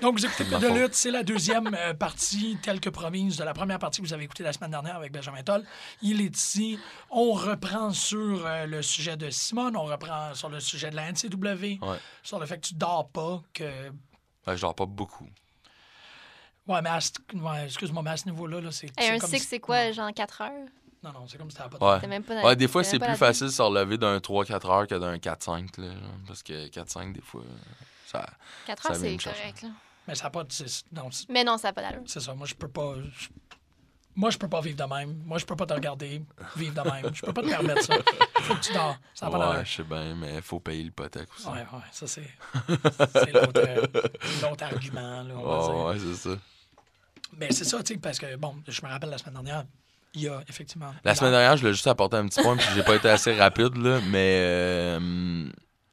Donc, vous écoutez de lutte, c'est la deuxième euh, partie, telle que promise, de la première partie que vous avez écoutée la semaine dernière avec Benjamin Toll. Il est ici. On reprend sur euh, le sujet de Simone, on reprend sur le sujet de la NCW, Ouais. sur le fait que tu dors pas, que... Ouais, je dors pas beaucoup. Ouais, mais à ce- ouais, excuse-moi, mais à ce niveau-là, là, c'est... Et c'est un comme six, si- c'est quoi, genre 4 heures? Non, non, c'est comme si t'avais pas de... Ouais. Même pas dans- Ouais, des fois, c'est plus facile de se relever d'un 3-4 heures que d'un 4-5. là, Parce que 4-5, des fois, ça. 4 Ça heures, c'est correct. Là. Mais ça n'a pas de... c'est- Non, Mais non, ça n'a pas d'allure. c'est ça, moi, je peux pas... je- Moi, je peux pas vivre de même. Moi, je peux pas te regarder vivre de même. Je peux pas te permettre ça. Faut que tu dors. Ça n'a pas d'allure. je sais bien, mais il faut payer l'hypothèque aussi. Ouais, ouais, ça c'est. c'est l'autre, euh, argument, là, on va dire. Ouais, ouais, c'est ça. Mais c'est ça, tu sais, parce que, bon, je me rappelle la semaine dernière, il y a effectivement. La semaine dernière, je voulais juste apporter un petit point, puis j'ai pas été assez rapide, là, mais euh,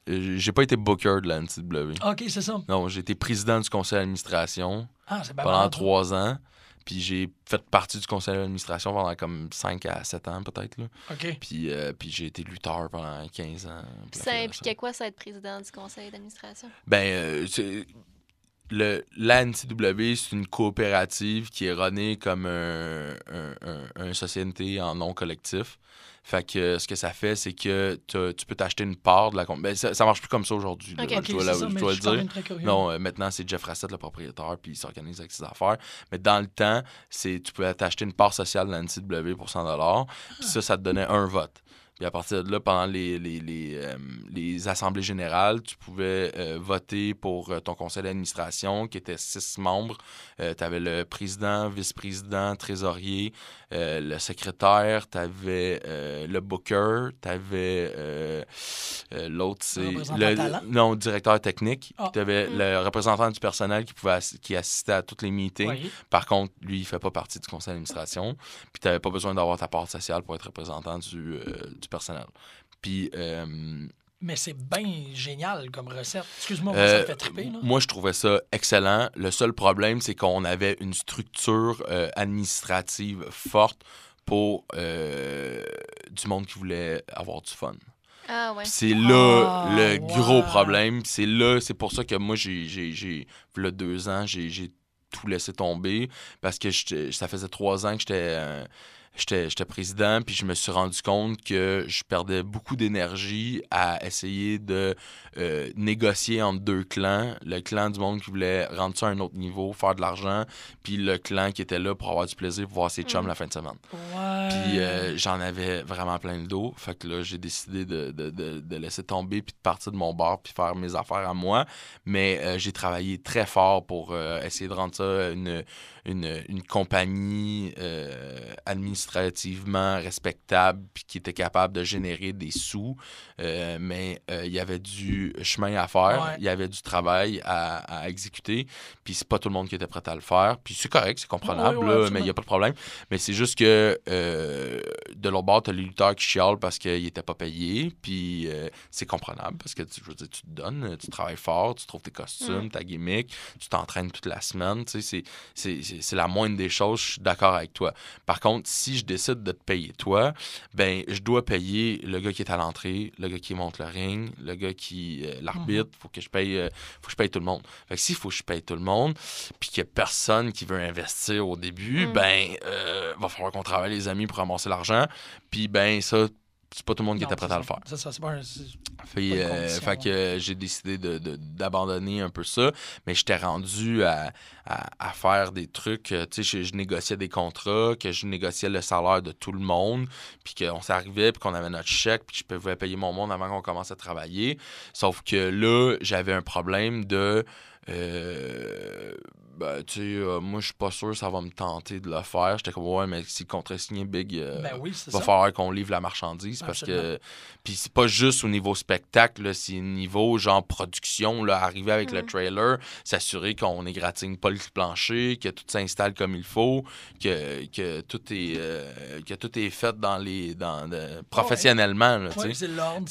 j'ai pas été booker de la NCW. Ok, c'est ça. Non, j'ai été président du conseil d'administration Ah, pendant trois ans. Puis j'ai fait partie du conseil d'administration pendant comme 5 à 7 ans, peut-être. Ok. Puis, euh, puis j'ai été lutteur pendant 15 ans. Ça impliquait quoi, ça, être président du conseil d'administration? Ben, euh, c'est- le, la NCW, c'est une coopérative qui est runnée comme un, un, un- un société en non collectif. Fait que ce que ça fait, c'est que tu peux t'acheter une part de la compagnie. Ben, ça, ça marche plus comme ça aujourd'hui. Je dois, c'est la- ça, je mais dois je le dire. Non, euh, maintenant, c'est Jeff Rassett, le propriétaire, puis il s'organise avec ses affaires. Mais dans le temps, c'est tu pouvais t'acheter une part sociale de la NCW pour 100 puis ça, ça te donnait un vote. Puis à partir de là, pendant les, les, les, euh, les assemblées générales, tu pouvais euh, voter pour euh, ton conseil d'administration qui était six membres. tu avais le président, vice-président, trésorier, le secrétaire, tu avais le booker, tu avais l'autre, c'est le, non, directeur technique. Ah. Tu avais Mm. le représentant du personnel qui pouvait qui assistait à tous les meetings. Oui. Par contre, lui, il fait pas partie du conseil d'administration. Puis tu n'avais pas besoin d'avoir ta part sociale pour être représentant du, euh, du personnel. Puis euh, Mais c'est bien génial comme recette. Excuse-moi, moi, euh, ça me fait triper, là. moi, je trouvais ça excellent. Le seul problème, c'est qu'on avait une structure euh, administrative forte pour euh, du monde qui voulait avoir du fun. Ah ouais. C'est là Ah, le gros problème. C'est là, c'est pour ça que moi, j'ai, j'ai, j'ai v'là deux ans, j'ai, j'ai tout laissé tomber parce que ça faisait trois ans que j'étais, euh, j'étais, président, puis je me suis rendu compte que je perdais beaucoup d'énergie à essayer de euh, négocier entre deux clans. Le clan du monde qui voulait rendre ça à un autre niveau, faire de l'argent, puis le clan qui était là pour avoir du plaisir, pour voir ses chums Mhm. la fin de semaine. Ouais. Puis euh, j'en avais vraiment plein le dos. Fait que là, j'ai décidé de, de, de, de laisser tomber puis de partir de mon bar puis faire mes affaires à moi. Mais euh, j'ai travaillé très fort pour essayer de rendre ça une, une, une compagnie euh, administrativement respectable puis qui était capable de générer des sous. Euh, mais euh, il y avait du chemin à faire, Ouais. il y avait du travail à, à exécuter. Puis c'est pas tout le monde qui était prêt à le faire. Puis c'est correct, c'est comprenable, Ouais, là, mais il n'y a pas de problème. Mais c'est juste que de l'autre bord, t'as les lutteurs qui chialent parce qu'ils n'étaient pas payés. Puis c'est comprenable parce que je veux dire, tu te donnes, tu travailles fort, tu trouves tes costumes, ta gimmick, tu t'entraînes toute la semaine. Tu sais, c'est- c'est- la moindre des choses, je suis d'accord avec toi. Par contre, si je décide de te payer toi, ben je dois payer le gars qui est à l'entrée, le gars qui monte le ring, le gars qui euh, l'arbitre, faut que je paye euh, faut que je paye tout le monde. Fait que s'il faut que je paye tout le monde, puis qu'il y a personne qui veut investir au début, Mm. ben euh, va falloir qu'on travaille les amis pour ramasser l'argent. Puis ben ça c'est pas tout le monde qui Non, était prêt à le ça. faire. Ça, c'est pas Fait, euh, fait que euh, j'ai décidé de- de- d'abandonner un peu ça, mais j'étais rendu à, à- à faire des trucs. euh, Tu sais, je, je négociais des contrats, que je négociais le salaire de tout le monde, puis qu'on s'arrivait, puis qu'on avait notre chèque, puis que je pouvais payer mon monde avant qu'on commence à travailler. Sauf que là, j'avais un problème de. Ben, tu sais, euh, moi, je suis pas sûr que ça va me tenter de le faire. J'étais comme, ouais, mais si le contrat est signé Big, euh, Ben oui, va ça. falloir qu'on livre la marchandise parce que. Puis c'est pas juste au niveau spectacle, c'est au niveau, genre, production, là, arriver avec le Mm. trailer, s'assurer qu'on égratigne pas le plancher, que tout s'installe comme il faut, que, que, tout, est, euh, que tout est fait dans les, dans, de- professionnellement, là, tu sais.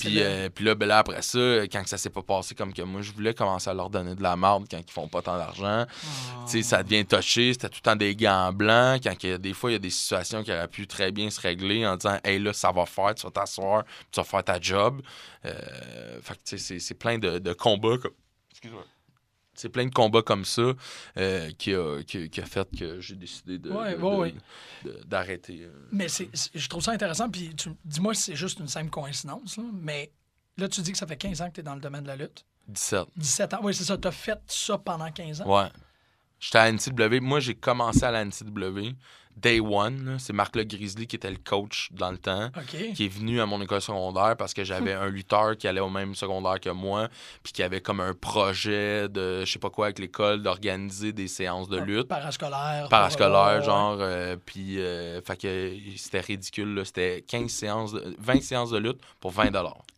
Puis, euh, puis là, ben là, après ça, quand ça s'est pas passé comme que moi, je voulais commencer à leur donner de la marde quand ils font pas tant d'argent. Tu sais, ça devient touché. C'était tout le temps des gants blancs. Quand il y a- des fois, il y a des situations qui auraient pu très bien se régler en disant Hey, là, ça va faire, tu vas t'asseoir, tu vas faire ta job. Euh, fait que, tu sais, c'est- plein de, de combats. Comme... Excuse-moi. C'est plein de combats comme ça euh, qui, a, qui, qui a fait que j'ai décidé de, Ouais, de- ouais, de- ouais. de- d'arrêter. euh. Mais c'est, c'est- je trouve ça intéressant. Puis tu- dis-moi si c'est juste une simple coïncidence. là, mais là, tu dis que ça fait 15 ans que tu es dans le domaine de la lutte. 17. 17 ans. Oui, c'est ça. Tu as fait ça pendant 15 ans? Ouais. J'étais à la NCW. Moi, j'ai commencé à la NCW. Day one, c'est Marc Le Grizzly qui était le coach dans le temps, qui est venu à mon école secondaire parce que j'avais un lutteur qui allait au même secondaire que moi, puis qui avait comme un projet de, je sais pas quoi, avec l'école, d'organiser des séances de lutte. Parascolaire. Parascolaire, genre, euh, puis, euh, fait que c'était ridicule. C'était 15 séances, de- 20 séances de lutte pour 20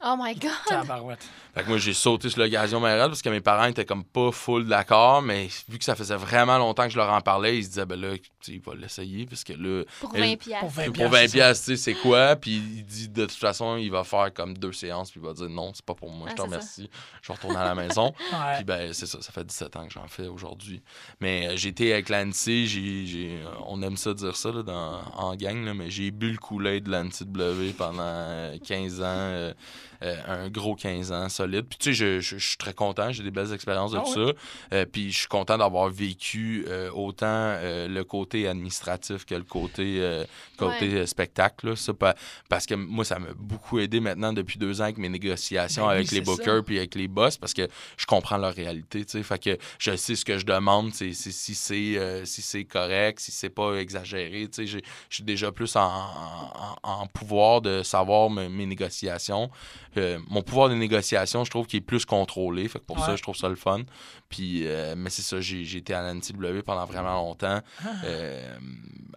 Oh my God! Fait que moi, j'ai sauté sur l'occasion Mayrel parce que mes parents étaient comme pas full d'accord, mais vu que ça faisait vraiment longtemps que je leur en parlais, ils se disaient, ben là, tu sais, il va l'essayer parce que là, Pour Elle- 20 piastres. Pour 20 pour piastres, 20 c'est ça. piastres, tu sais, c'est quoi? Puis il dit, de toute façon, il va faire comme deux séances, puis il va dire, non, c'est pas pour moi, Ah, je te c'est ça. remercie, je vais retourner à la maison. Ouais. Puis ben, c'est ça, ça fait 17 ans que j'en fais aujourd'hui. Mais euh, été avec l'ANSI, j'ai, j'ai- euh, on aime ça dire ça là, dans, en gang, là, mais j'ai bu le coulet de l'ANSI-W pendant euh, 15 ans, euh, euh, un gros 15 ans solide. Puis tu sais, je, je- je suis très content, j'ai des belles expériences de Ah tout ça. Euh, puis je suis content d'avoir vécu euh, autant euh, le côté administratif que le côté, euh, côté euh, spectacle. là. Ça, pa- parce que moi, ça m'a beaucoup aidé maintenant depuis deux ans avec mes négociations Ben oui, avec les bookers puis avec les boss parce que je comprends leur réalité. tu sais. Fait que je sais ce que je demande, c'est si c'est euh, si c'est correct, si c'est pas exagéré. tu sais. J'ai- Je suis déjà plus en, en- en pouvoir de savoir mes, mes négociations. Euh, mon pouvoir de négociation, je trouve qu'il est plus contrôlé. Fait que pour ça, je trouve ça le fun. Puis, euh, mais c'est ça, j'ai été à la NCW pendant vraiment longtemps euh,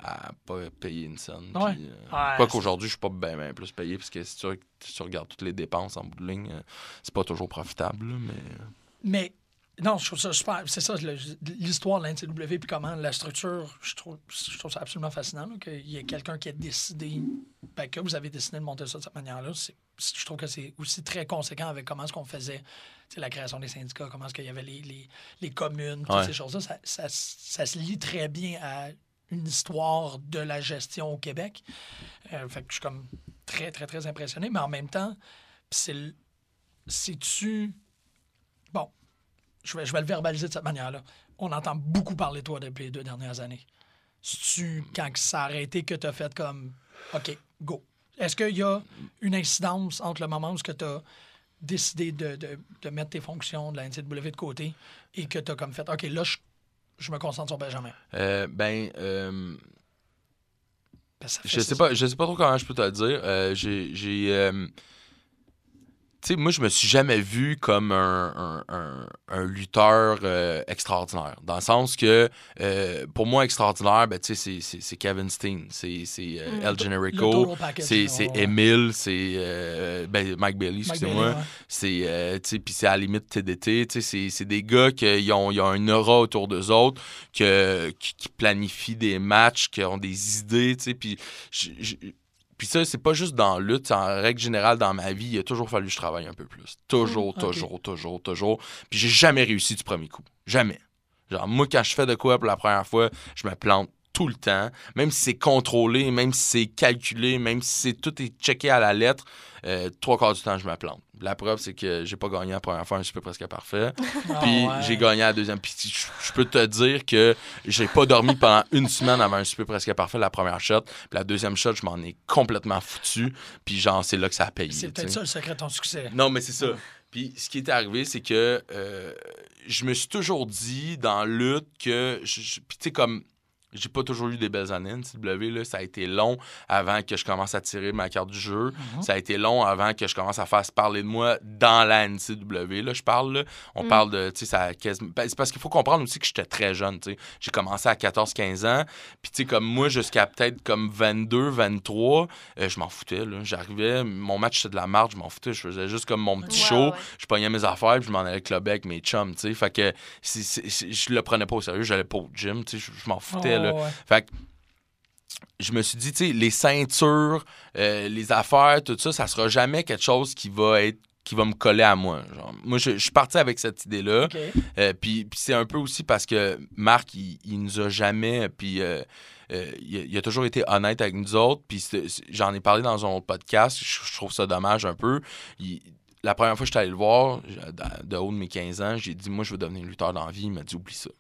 à pas payer une scène. Ah. Ouais. Puis, euh, Ouais, quoi qu'aujourd'hui, je suis pas bien bien plus payé parce que si tu, si tu regardes toutes les dépenses en bout de ligne, c'est pas toujours profitable. mais Mais non, je trouve ça super. C'est ça, l'histoire de l'NCW, puis comment la structure, je trouve, je trouve ça absolument fascinant qu'il y ait quelqu'un qui a décidé, ben, que vous avez décidé de monter ça de cette manière-là. C'est- Je trouve que c'est aussi très conséquent avec comment est-ce qu'on faisait la création des syndicats, comment est-ce qu'il y avait les, les, les communes, toutes Ouais. ces choses-là. Ça, ça, ça se lie très bien à une histoire de la gestion au Québec. Euh, fait que je suis comme très, très, très impressionné, mais en même temps, c'est-tu. Bon, je vais, je vais le verbaliser de cette manière-là. On entend beaucoup parler de toi depuis les deux dernières années. C'est-tu quand que ça a arrêté que tu as fait comme OK, go? Est-ce qu'il y a une incidence entre le moment où tu as décidé de, de- de mettre tes fonctions de la NCW de côté et que tu as comme fait OK, là, je, je me concentre sur Benjamin? euh, ben, euh, que ça fait je sais ça. pas, je sais pas trop comment je peux te le dire. Euh, j'ai, euh, sais, moi, je me suis jamais vu comme un, un- un- un lutteur euh, extraordinaire. Dans le sens que, euh, pour moi, extraordinaire, ben, tu sais, c'est- c'est Kevin Steen, c'est c'est, euh, Mm. El Generico, c'est c'est. Emile, c'est ben, Mike Bailey, excusez-moi. C'est, puis c'est à la limite TDT, tu sais, c'est- c'est des gars qui ont, ils ont un aura autour d'eux autres, que, qui, qui planifient des matchs, qui ont des idées, tu sais, puis puis ça, c'est pas juste dans la lutte, en règle générale dans ma vie, il a toujours fallu que je travaille un peu plus. Toujours, Mm, toujours, toujours, toujours. Puis j'ai jamais réussi du premier coup. Jamais. Genre, moi, quand je fais de quoi pour la première fois, je me plante tout le temps. Même si c'est contrôlé, même si c'est calculé, même si c'est tout est checké à la lettre, euh, trois quarts du temps, je me plante. La preuve, c'est que j'ai pas gagné la première fois un super presque parfait. Ah, Puis ouais. j'ai gagné la deuxième. Puis je, peux te dire que j'ai pas dormi pendant une semaine avant un super presque parfait la première shot. Puis la deuxième shot, je m'en ai complètement foutu. Puis genre, c'est là que ça a payé. C'est peut-être ça le secret de ton succès. Non, mais c'est ça. Puis ce qui est arrivé, c'est que euh, je me suis toujours dit dans lutte que. Puis tu sais, comme. J'ai pas toujours eu des belles années NCW. Là. Ça a été long avant que je commence à tirer ma carte du jeu. Mhm. Ça a été long avant que je commence à faire se parler de moi dans la NCW. Là, je parle. là. On Mm. parle de. Tu sais, ça ben, C'est parce qu'il faut comprendre aussi que j'étais très jeune. tu sais. J'ai commencé à 14-15 ans. Puis, tu sais, comme moi, jusqu'à peut-être comme 22, 23, euh, je m'en foutais. J'arrivais, mon match, c'était de la marge, je m'en foutais. Je faisais juste comme mon petit show. ouais. Je pognais mes affaires, puis je m'en allais cluber avec mes chums. tu sais. Fait que c'est- je le prenais pas au sérieux. J'allais pas au gym. Je, m'en foutais. Oh, ouais. Fait que je me suis dit, tu sais, les ceintures, euh, les affaires, tout ça, ça sera jamais quelque chose qui va être qui va me coller à moi. Genre, moi, je, je suis parti avec cette idée-là. OK. Euh, puis puis c'est un peu aussi parce que Marc, il, il nous a jamais. Puis euh, euh, il, a, toujours été honnête avec nous autres. Puis j'en ai parlé dans un autre podcast. Je, je trouve ça dommage un peu. Il- la première fois que j'étais allé le voir, je- de, de haut de mes 15 ans, j'ai dit Moi, je veux devenir lutteur dans la vie. Il m'a dit Oublie ça.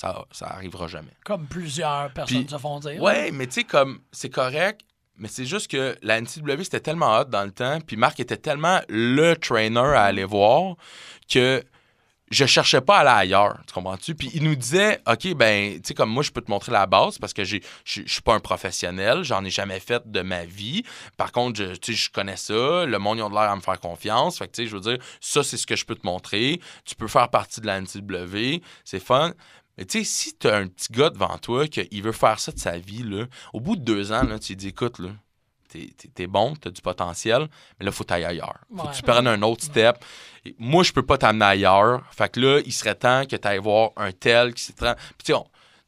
Ça, ça arrivera jamais. Comme plusieurs personnes Puis- se font dire. Ouais, mais tu sais, comme, c'est correct, mais c'est juste que la NCW, c'était tellement hot dans le temps, puis Marc était tellement le trainer à aller voir que je cherchais pas à aller ailleurs, tu comprends-tu? Puis il nous disait, OK, ben, tu sais, comme moi, je peux te montrer la base parce que je suis pas un professionnel, j'en ai jamais fait de ma vie. Par contre, tu sais, je connais ça, le monde, ils ont de l'air à me faire confiance. Fait que, tu sais, je veux dire, ça, c'est ce que je peux te montrer. Tu peux faire partie de la NCW, c'est fun. Tu sais, si tu as un petit gars devant toi qu'il veut faire ça de sa vie, là, au bout de deux ans, là, tu lui dis, écoute, là, t'es, t'es- bon, t'as du potentiel, mais là, faut t'ailler ailleurs. Faut Ouais. que tu prennes un autre step. Et moi, je peux pas t'amener ailleurs. Fait que là, il serait temps que tu ailles voir un tel qui s'est... Puis tu sais,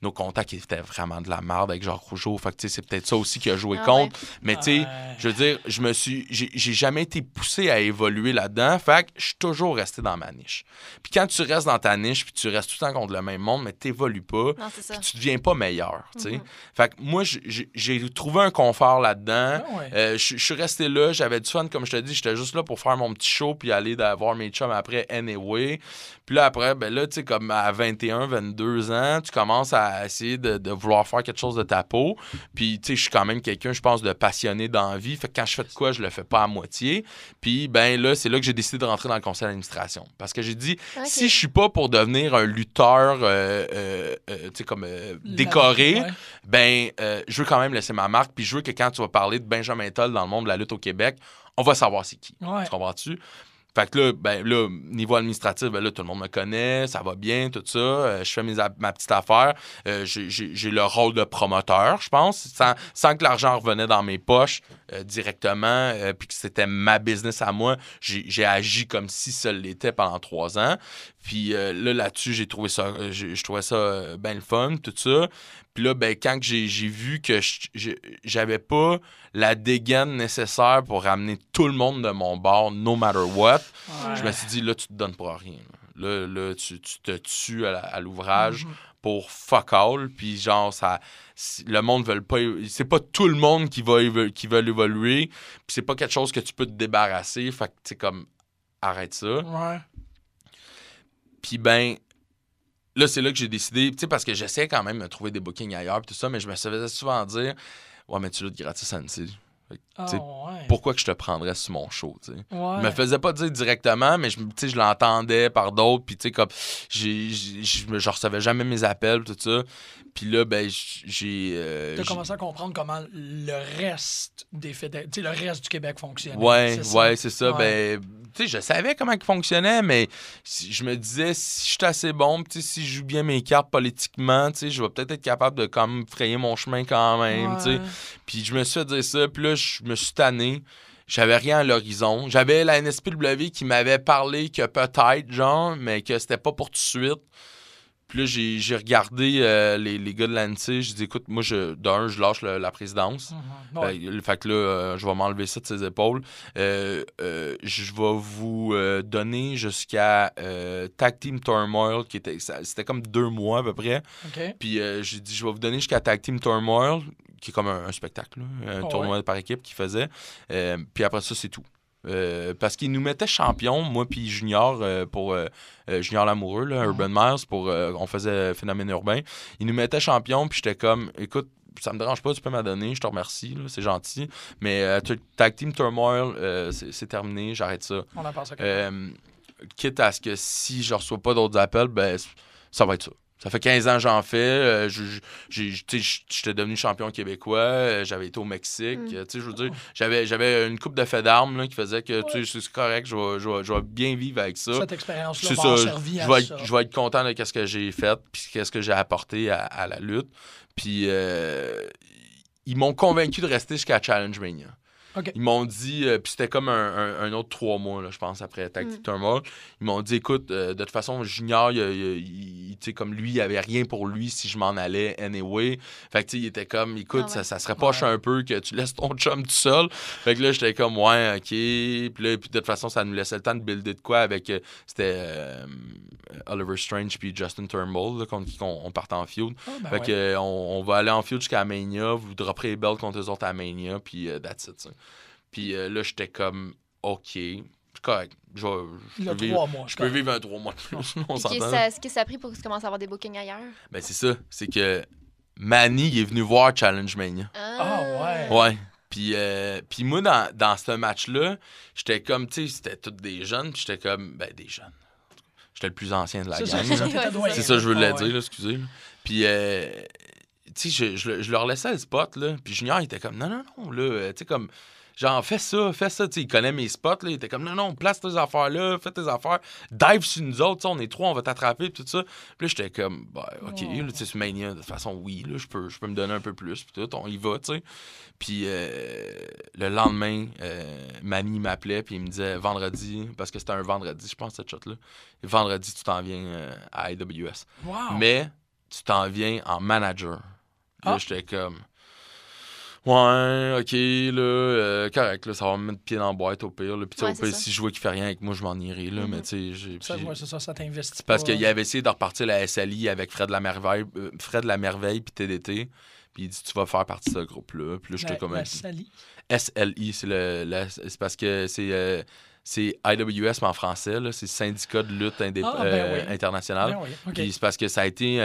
nos contacts étaient vraiment de la merde avec Jacques Rougeau. Fait que tu sais, c'est peut-être ça aussi qui a joué Ah contre. Mais tu sais, Ouais. je veux dire, je me suis... J'ai, jamais été poussé à évoluer là-dedans. Fait que je suis toujours resté dans ma niche. Puis quand tu restes dans ta niche, puis tu restes tout le temps contre le même monde, mais t'évolues pas, Non, puis tu deviens pas meilleur, tu sais. Mhm. Fait que moi, j'ai- trouvé un confort là-dedans. Ah ouais. Euh, je suis resté là, j'avais du fun, comme je te dis, j'étais juste là pour faire mon petit show puis aller voir mes chums après anyway. Puis là, après, ben là, tu sais, comme à 21, 22 ans, tu commences à essayer de, de vouloir faire quelque chose de ta peau. Puis, tu sais, je suis quand même quelqu'un, je pense, de passionné dans la vie. Fait que quand je fais de quoi, je le fais pas à moitié. Puis, ben là, c'est là que j'ai décidé de rentrer dans le conseil d'administration. Parce que j'ai dit, si je suis pas pour devenir un lutteur, euh, euh, euh, tu sais, comme décoré, Ouais. ben, je veux quand même laisser ma marque. Puis je veux que quand tu vas parler de Benjamin Toll dans le monde de la lutte au Québec, on va savoir c'est qui. Ouais. Tu comprends-tu? Fait que là, ben là, niveau administratif, ben là, tout le monde me connaît, ça va bien, tout ça. Euh, je fais mes, ma petite affaire. Euh, j'ai- le rôle de promoteur, je pense, sans, sans que l'argent revenait dans mes poches euh, directement, euh, puis que c'était ma business à moi. J'ai agi comme si ça l'était pendant trois ans. Puis là, là-dessus, j'ai trouvé ça, je trouvais ça bien le fun, tout ça. Puis là, ben, quand j'ai vu que j'avais pas la dégaine nécessaire pour ramener tout le monde de mon bord, no matter what, Ouais. je me suis dit, là, tu te donnes pour rien. Là, là tu, tu te tues à, l'ouvrage Mhm. pour fuck all. Puis genre, ça, le monde veut pas... C'est pas tout le monde qui va qui veut évoluer. Puis c'est pas quelque chose que tu peux te débarrasser. Fait que, tu comme, arrête ça. Ouais. Puis ben, là, c'est là que j'ai décidé, tu sais, parce que j'essaie quand même de trouver des bookings ailleurs, tout ça, mais je me faisais souvent dire, ouais, mais tu luttes gratis à NC. Ah, ouais. Pourquoi que je te prendrais sur mon show? Ouais. Je me faisais pas dire directement, mais je, je l'entendais par d'autres, puis comme, je recevais jamais mes appels, tout ça. Puis là, ben, j'ai... euh, T'as commencé à comprendre comment le reste des fédé- le reste du Québec fonctionne. Ouais, c'est ça? ouais, c'est ça. Ouais. Ben, tu sais, je savais comment il fonctionnait, mais je me disais, si je suis assez bon, tu sais, si je joue bien mes cartes politiquement, tu sais, je vais peut-être être capable de frayer mon chemin quand même, tu sais. Puis je me suis fait dire ça, puis là, je me suis tanné. J'avais rien à l'horizon. J'avais la NSPW qui m'avait parlé que peut-être, genre, mais que c'était pas pour tout de suite. Puis là, j'ai regardé euh, les, les gars de l'ANSI. J'ai dit, écoute, moi, je, d'un, je lâche le- la présidence. Mhm. Ouais. Fait, fait que là, euh, je vais m'enlever ça de ses épaules. Euh, je vais vous donner jusqu'à Tag Team Turmoil, qui était, c'était comme deux mois à peu près. Puis j'ai dit, je vais vous donner jusqu'à Tag Team Turmoil, qui est comme un, un spectacle, là, un Oh, tournoi par équipe qu'il faisait. Puis après ça, c'est tout. Euh, parce qu'il nous mettait champion, moi puis Junior, euh, pour euh, euh, Junior Lamoureux, là, Urban Miles, pour, on faisait Phénomène Urbain. Il nous mettait champion, puis j'étais comme, écoute, ça me dérange pas, tu peux m'adonner, je te remercie, là, c'est gentil. Mais Tag Team Turmoil, c'est c'est terminé, j'arrête ça. On en passe à quitte à ce que si je reçois pas d'autres appels, ben, ça va être ça. Ça fait 15 ans que j'en fais. Euh, j'étais devenu champion québécois. Euh, j'avais été au Mexique. Mm. Euh, je veux dire, j'avais une coupe de fait d'armes qui faisait que c'est correct, je vais bien vivre avec ça. Cette expérience-là m'a servi à ça. Je vais être content de ce que j'ai fait puis ce que j'ai apporté à, la lutte. Puis ils m'ont convaincu de rester jusqu'à Challenge Mania. Ils m'ont dit, euh, puis c'était comme un, autre trois mois, là, je pense, après Tactic mm. Turmoil. Ils m'ont dit, écoute, euh, de toute façon, Junior, il, il, comme lui, il n'y avait rien pour lui si je m'en allais anyway. Fait que, tu sais, il était comme, écoute, ah ça, ça serait poche un peu que tu laisses ton chum tout seul. Fait que là, j'étais comme, ouais, OK. Puis là, puis de toute façon, ça nous laissait le temps de builder de quoi avec. Euh, c'était euh, Oliver Strange puis Justin Turnbull, contre qui on, partait en field. Ah, ben fait que, on, va aller en field jusqu'à Mania, vous dropperez les belts contre eux autres à Mania, puis that's it. T'sais. Puis euh, là, j'étais comme, OK, correct. Je, je, peux, vivre, mois, je peux vivre, un trois mois de plus. Ce que ça a pris pour que tu commences à avoir des bookings ailleurs? Ben, c'est ça. C'est que Manny est venu voir Challenge Mania. Ah! ah, ouais. Ouais. Puis, euh, puis moi, dans, dans ce match-là, j'étais comme, tu sais, c'était tous des jeunes. Puis j'étais comme, ben, des jeunes. J'étais le plus ancien de la gang. C'est ça, je voulais ah, dire, là, excusez. Là. Puis, euh, tu sais, je, je, leur laissais le spot, là. Puis Junior, il était comme, non, non, non, là, euh, tu sais, comme Genre, fais ça, fais ça. T'sais, il connaît mes spots. Là. Il était comme, non, non, place tes affaires-là, fais tes affaires. Dive sur nous autres. On est trois, on va t'attraper. Puis tout ça. Puis là, j'étais comme, bah, OK, ouais. là, c'est Mania. De toute façon, oui, là, je peux, je peux me donner un peu plus. Puis tout, on y va, tu sais. Puis euh, le lendemain, euh, m'appelait. Puis il me disait, vendredi, parce que c'était un vendredi, je pense, cette shot-là. Vendredi, tu t'en viens euh, à AWS. Mais tu t'en viens en manager. Là, ah. j'étais comme. Ouais, ok, là, euh, correct, là, ça va me mettre pied dans la boîte au pire. Puis si je vois qu'il fait rien avec moi, je m'en irai. Là, mm -hmm. Mais tu sais, ça, ouais, ça, ça t'investit. Parce qu'il avait essayé de repartir la SLI avec Fred la Merveille, euh, Fred la Merveille puis TDT. Puis il dit, tu vas faire partie de ce groupe-là. Puis là, je te comme. SLI. SLI, c'est le. C'est parce que c'est. Euh, IWS, mais en français, là c'est Syndicat de lutte ah, ben oui. internationale. Ben oui. C'est parce que ça a été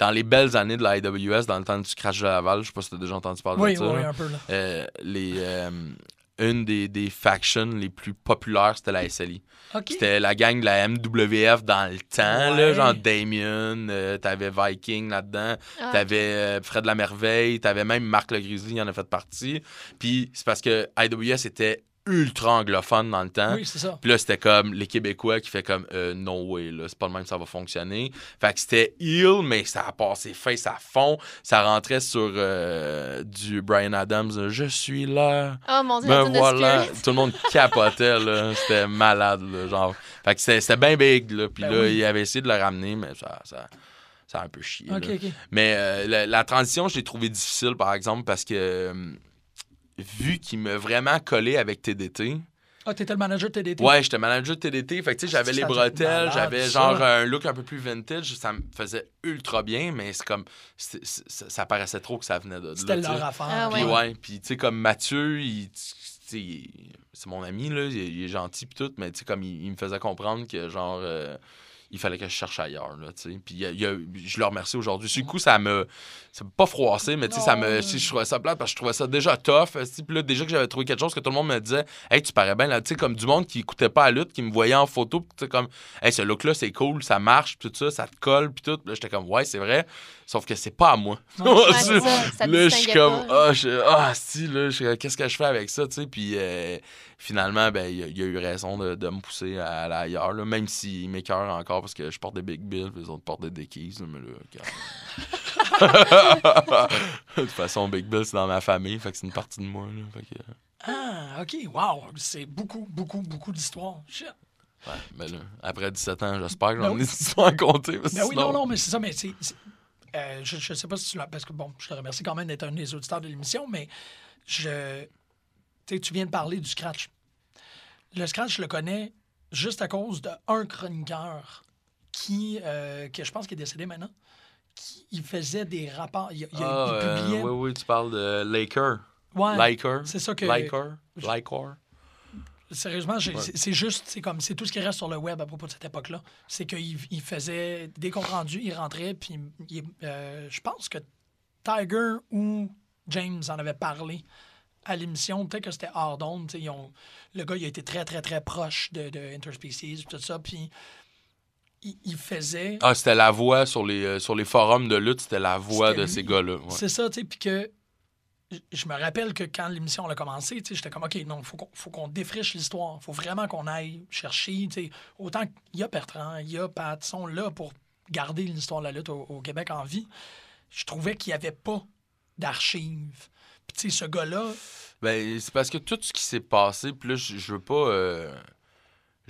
dans les belles années de la AWS, dans le temps du crash de Laval, je sais pas si tu as déjà entendu parler de ça. Oui, un peu, là. Euh, euh, une des, factions les plus populaires, c'était la SLI. C'était la gang de la MWF dans le temps, là, genre Damien, euh, t'avais Viking là-dedans, ah. t'avais euh, Fred la Merveille, t'avais même Marc Le Grizzly, il en a fait partie. Puis c'est parce que IWS était ultra anglophone dans le temps. Oui, c'est ça. Puis là, c'était comme les Québécois qui fait comme euh, no way, là, c'est pas le même, ça va fonctionner. Fait que c'était ill, mais ça a passé face à fond. Ça rentrait sur euh, du Brian Adams, euh, je suis là. Oh mon dieu, ben voilà. Tout le monde capotait, là. C'était malade, genre. Fait que c'était, bien big, là. Puis ben là, il avait essayé de le ramener, mais ça... ça a un peu chié. Okay, okay. Mais euh, la, la, transition, je l'ai trouvée difficile, par exemple, parce que vu qu'il m'a vraiment collé avec TDT. Ah, t'étais le manager de TDT? Ouais, j'étais manager de TDT. Fait que, tu sais, j'avais ah, les bretelles, j'avais genre un look un peu plus vintage. Ça me faisait ultra bien, mais c'est comme. Ça paraissait trop que ça venait de là. C'était leur affaire. Ah, ouais. Puis, ouais. Puis, tu sais, comme Mathieu, il c'est mon ami, là, il, est gentil pis tout, mais tu sais, comme il, me faisait comprendre que genre. Euh, il fallait que je cherche ailleurs. Là, puis a, je le remercie aujourd'hui. du coup, ça me. Ça m'a pas froissé, mais ça me, je trouvais ça plate parce que je trouvais ça déjà tough. Puis là, déjà que j'avais trouvé quelque chose que tout le monde me disait Hey, tu parais bien là, tu sais, comme du monde qui écoutait pas la lutte, qui me voyait en photo, tu sais, comme Hey, ce look-là, c'est cool, ça marche, tout ça, ça te colle, puis tout. Là, j'étais comme Ouais, c'est vrai. Sauf que c'est pas à moi. Ah, ah, là, je suis comme Ah, oh, si, là, qu'est-ce que je fais avec ça, tu sais, puis. Euh, finalement, ben, il, y a eu raison de, me pousser à, à l'ailleurs, même s'il m'écœure encore parce que je porte des Big Bill, les autres portent des Dickies. Mais là, de toute façon, Big Bill, c'est dans ma famille, fait que c'est une partie de moi. Là. Euh. Ah, OK, wow! C'est beaucoup, beaucoup, beaucoup d'histoires. Mais là, après 17 ans, j'espère que j'en ben ai histoires à compter. Ben oui, non, non, mais c'est ça, mais c'est... Euh, je ne sais pas si tu l'as... Parce que, bon, je te remercie quand même d'être un des auditeurs de l'émission, mais je... Tu viens de parler du scratch. Le scratch, je le connais juste à cause d'un chroniqueur qui, euh, que je pense qu'il est décédé maintenant, qui il faisait des rapports. Il, il, ah, il publiait... oui, oui, tu parles de Laker. Laker? C'est ça que. Laker? Laker? Sérieusement, c'est juste, c'est comme, c'est tout ce qui reste sur le web à propos de cette époque-là. C'est qu'il il faisait des comptes rendus, il rentrait, puis euh, je pense que Tiger ou James en avait parlé à l'émission. Peut-être que c'était hors d'onde. Le gars, il a été très, très, très proche de, de Interspecies, tout ça. Puis il, faisait. Ah, c'était la voix sur les, euh, sur les forums de lutte, c'était la voix de lui. ces gars-là. ouais. C'est ça, tu sais, puis que je- me rappelle que quand l'émission a commencé, tu sais, j'étais comme, OK, non, il faut qu'on faut qu'on défriche l'histoire. Il faut vraiment qu'on aille chercher, tu sais, autant qu'il y a Bertrand, il y a Pat, ils sont là pour garder l'histoire de la lutte au, au Québec en vie. Je trouvais qu'il n'y avait pas d'archives. Puis, tu sais, ce gars-là, Ben, c'est parce que tout ce qui s'est passé, puis là, je, je veux pas. euh,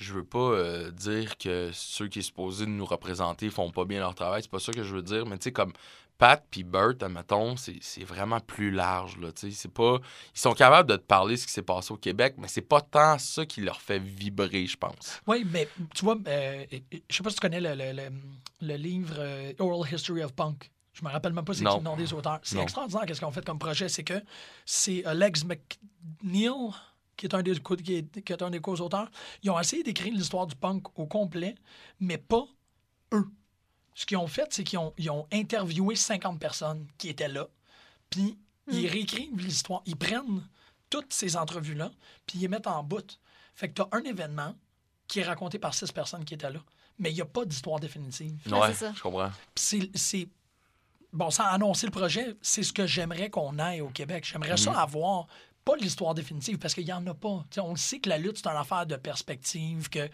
je veux pas euh, dire que ceux qui sont supposés nous représenter font pas bien leur travail. C'est pas ça que je veux dire. Mais tu sais, comme Pat puis Burt, admettons, c'est c'est vraiment plus large. Là, tu sais. c'est pas... Ils sont capables de te parler ce qui s'est passé au Québec, mais c'est pas tant ça qui leur fait vibrer, je pense. oui, mais tu vois, euh, je sais pas si tu connais le, le- le- le livre euh, Oral History of Punk. Je me rappelle même pas c'est qui le nom des auteurs. C'est extraordinaire qu'est-ce qu'ils ont fait comme projet. C'est que c'est Alex McNeil, qui est un des, qui est, qui est un des co-auteurs. Ils ont essayé d'écrire l'histoire du punk au complet, mais pas eux. Ce qu'ils ont fait, c'est qu'ils ont, ils ont interviewé 50 personnes qui étaient là, puis ils réécrivent l'histoire. Ils prennent toutes ces entrevues-là, puis ils les mettent en bout. Fait que tu as un événement qui est raconté par six personnes qui étaient là, mais il n'y a pas d'histoire définitive. Ouais, c'est ça. je comprends. Puis c'est- c'est. Bon, sans annoncer le projet, c'est ce que j'aimerais qu'on aille au Québec. J'aimerais ça avoir, pas l'histoire définitive, parce qu'il n'y en a pas. On le sait que la lutte, c'est une affaire de perspective, que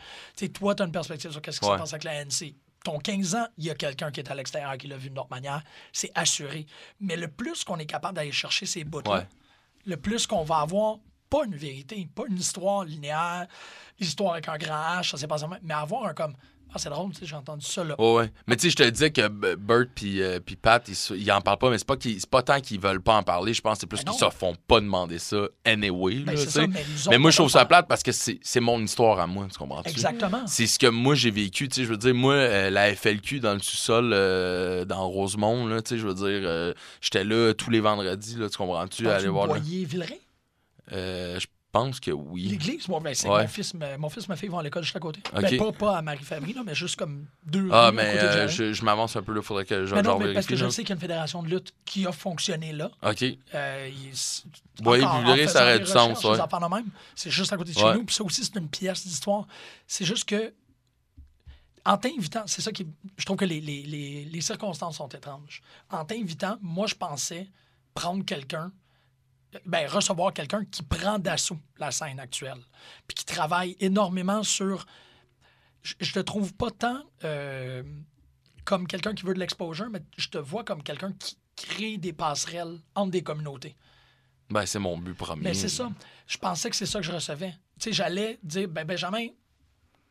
toi, tu as une perspective sur qu'est-ce qui Ouais. se passe avec la NC. Ton 15 ans, il y a quelqu'un qui est à l'extérieur qui l'a vu d'une autre manière. C'est assuré. Mais le plus qu'on est capable d'aller chercher ces bouts-là, Ouais. le plus qu'on va avoir, pas une vérité, pas une histoire linéaire, l'histoire avec un grand H, ça c'est pas ça, mais avoir un comme. Ah, c'est drôle, tu sais, j'ai entendu ça là. Ouais, ouais. Mais tu sais, je te disais que B- Burt puis euh, Pat, ils, ils en parlent pas, mais c'est pas, pas tant qu'ils veulent pas en parler. Je pense que c'est plus Ben qu'ils se font pas demander ça anyway. Ben, là, ça, mais moi, je trouve ça plate parce que c'est c'est mon histoire à moi, tu comprends-tu? Exactement. C'est ce que moi j'ai vécu, tu sais, je veux dire, moi, euh, la FLQ dans le sous-sol euh, dans Rosemont, là, tu sais, je veux dire, euh, j'étais là tous les vendredis, là, tu comprends-tu, aller voir. Villeray? Euh, je pense que oui. L'église, ben, c'est Ouais. mon fils, ma- mon fils, ma fille vont à l'école juste à côté. Ok. Ben, pas, pas à Marie-Fabry, là, mais juste comme deux Ah, rues à mais côté de euh, je, je m'avance un peu, là, faudrait que je Mais non, mais parce que je sais qu'il y a une fédération de lutte qui a fonctionné là. OK. Euh, il- puis en ça aurait du sens, recherches, ouais. des affaires de même, C'est juste à côté de Ouais. chez nous. Puis ça aussi, c'est une pièce d'histoire. C'est juste que, en t'invitant, c'est ça qui. Je trouve que les, les- les- les circonstances sont étranges. En t'invitant, moi, je pensais prendre quelqu'un, ben, recevoir quelqu'un qui prend d'assaut la scène actuelle, puis qui travaille énormément sur. Je, je te trouve pas tant euh, comme quelqu'un qui veut de l'exposure, mais je te vois comme quelqu'un qui crée des passerelles entre des communautés. Ben, c'est mon but premier. Mais c'est ça. Je pensais que c'est ça que je recevais. Tu sais, j'allais dire, ben Benjamin,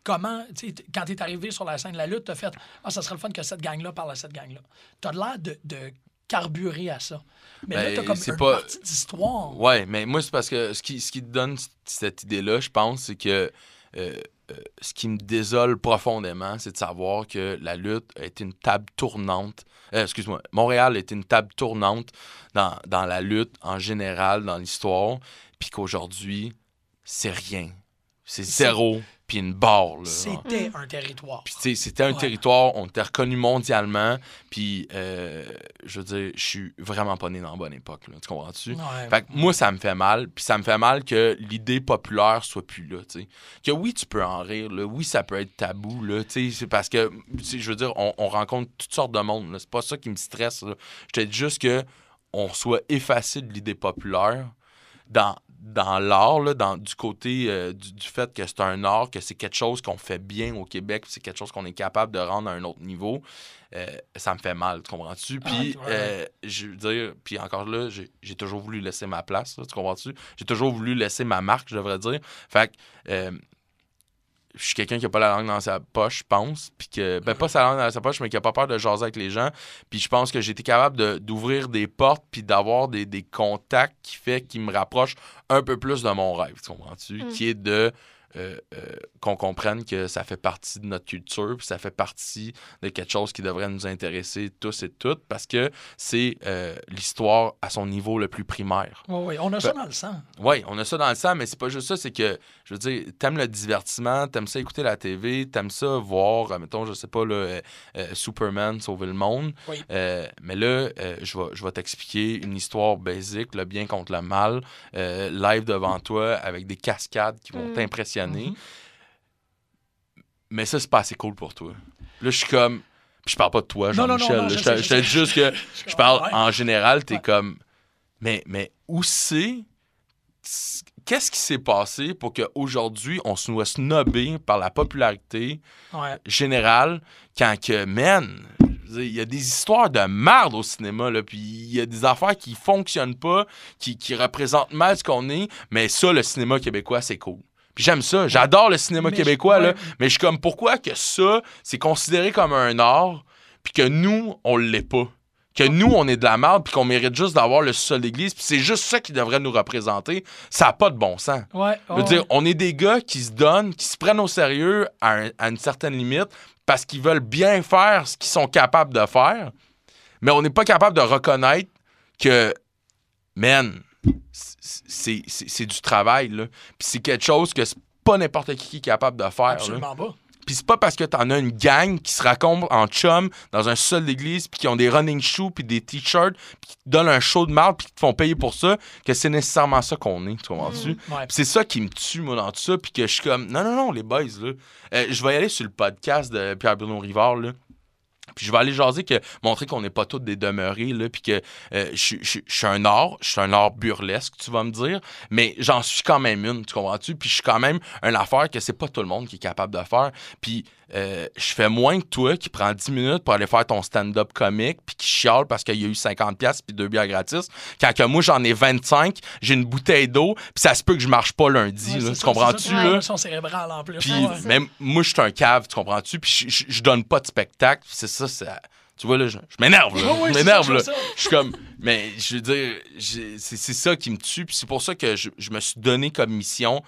comment, tu sais, quand tu es arrivé sur la scène de la lutte, tu as fait, ah, ça serait le fun que cette gang-là parle à cette gang-là. Tu as l'air de, de carburer à ça. Mais là, Ben, tu as comme c'est une pas- partie d'histoire. Ouais, mais moi, c'est parce que ce qui, ce qui te donne cette idée-là, je pense, c'est que euh, euh, ce qui me désole profondément, c'est de savoir que la lutte a été une table tournante. euh, Excuse-moi, Montréal a été une table tournante dans, dans la lutte en général, dans l'histoire, puis qu'aujourd'hui, c'est rien. C'est zéro, puis une barre. Là, genre. C'était un territoire. Puis, tu sais, c'était un Ouais. territoire, on était reconnu mondialement. Puis, euh, je veux dire, je suis vraiment pas né dans la bonne époque. Là, tu comprends-tu? Ouais. Fait que moi, ça me fait mal. Puis, ça me fait mal que l'idée populaire soit plus là. tu sais. Que oui, tu peux en rire. Là. Oui, ça peut être tabou. Là, tu sais, c'est parce que, tu sais, je veux dire, on, on rencontre toutes sortes de monde. là. C'est pas ça qui me stresse. là. Je te dis juste que on soit effacé de l'idée populaire dans, dans l'art, là, dans, du côté euh, du, du fait que c'est un art, que c'est quelque chose qu'on fait bien au Québec, c'est quelque chose qu'on est capable de rendre à un autre niveau, euh, ça me fait mal, tu comprends-tu? Puis, ouais. euh, je veux dire, puis encore là, j'ai j'ai toujours voulu laisser ma place, là, tu comprends-tu? J'ai toujours voulu laisser ma marque, je devrais dire. Fait que, euh, je suis quelqu'un qui a pas la langue dans sa poche, je pense, puis que, ben pas sa langue dans sa poche, mais qui a pas peur de jaser avec les gens, puis je pense que j'ai été capable de- d'ouvrir des portes puis d'avoir des, des contacts qui fait qui me rapprochent un peu plus de mon rêve, tu comprends-tu? Mm. Qui est de euh, euh, qu'on comprenne que ça fait partie de notre culture, puis ça fait partie de quelque chose qui devrait nous intéresser tous et toutes, parce que c'est euh, l'histoire à son niveau le plus primaire. Oui, oui, on a ça dans le sang. Oui, on a ça dans le sang, mais c'est pas juste ça, c'est que, je veux dire, t'aimes le divertissement, t'aimes ça écouter la TV, t'aimes ça voir, mettons, je sais pas, là, euh, Superman sauver le monde. Oui. Euh, mais là, euh, je vais, je vais t'expliquer une histoire basique, le bien contre le mal, euh, live devant toi, avec des cascades qui vont Mm. t'impressionner. Mhm. Mais ça, c'est pas assez cool pour toi. Là, je suis comme. Puis je parle pas de toi, Jean-Michel. je te- je je te dis juste que je parle Ouais. en général, t'es Ouais. comme. Mais, mais où c'est. Qu'est-ce qui s'est passé pour qu'aujourd'hui, on se soit snobé par la popularité Ouais. générale quand que, man, il y a des histoires de merde au cinéma, là, puis il y a des affaires qui fonctionnent pas, qui, qui représentent mal ce qu'on est, mais ça, le cinéma québécois, c'est cool. Puis j'aime ça, j'adore le cinéma Mais je- québécois, là, mais je suis comme, pourquoi que ça, c'est considéré comme un art, puis que nous, on l'est pas? Que nous, on est de la merde, puis qu'on mérite juste d'avoir le sol d'église, puis c'est juste ça qui devrait nous représenter, ça n'a pas de bon sens. Ouais. Je veux ouais. dire, on est des gars qui se donnent, qui se prennent au sérieux à, un- à une certaine limite parce qu'ils veulent bien faire ce qu'ils sont capables de faire, mais on n'est pas capable de reconnaître que, man, c'est c'est- c'est du travail, là. Puis c'est quelque chose que c'est pas n'importe qui qui est capable de faire, là. Absolument pas. Puis c'est pas parce que t'en as une gang qui se raconte en chum dans un sol d'église, puis qui ont des running shoes, puis des t-shirts, puis qui te donnent un show de marde, puis qui te font payer pour ça, que c'est nécessairement ça qu'on est, tu comprends-tu? Ouais. Puis c'est ça qui me tue, moi, dans tout ça, puis que je suis comme, non, non, non, les boys, là. Euh, je vais y aller sur le podcast de Pierre-Bruno Rivard, là. Puis je vais aller jaser que montrer qu'on n'est pas tous des demeurés là puis que euh, je je- je suis un art, je suis un art burlesque, tu vas me dire, mais j'en suis quand même une, tu comprends-tu? Puis je suis quand même une affaire que c'est pas tout le monde qui est capable de faire. Puis euh, je fais moins que toi qui prend 10 minutes pour aller faire ton stand-up comique puis qui chiale parce qu'il y a eu 50 pièces puis deux bières gratis. Quand que moi j'en ai 25, j'ai une bouteille d'eau, puis ça se peut que je marche pas lundi, Ouais, là, c'est tu comprends-tu là? En plus. puis Ouais. même moi, je suis un cave, tu comprends-tu? Puis je, donne pas de spectacle. C'est ça, ça. Tu vois, là, je, m'énerve, là. Je m'énerve, là. je suis comme. Mais je veux dire, c'est c'est ça qui me tue. Puis c'est pour ça que je, je me suis donné comme mission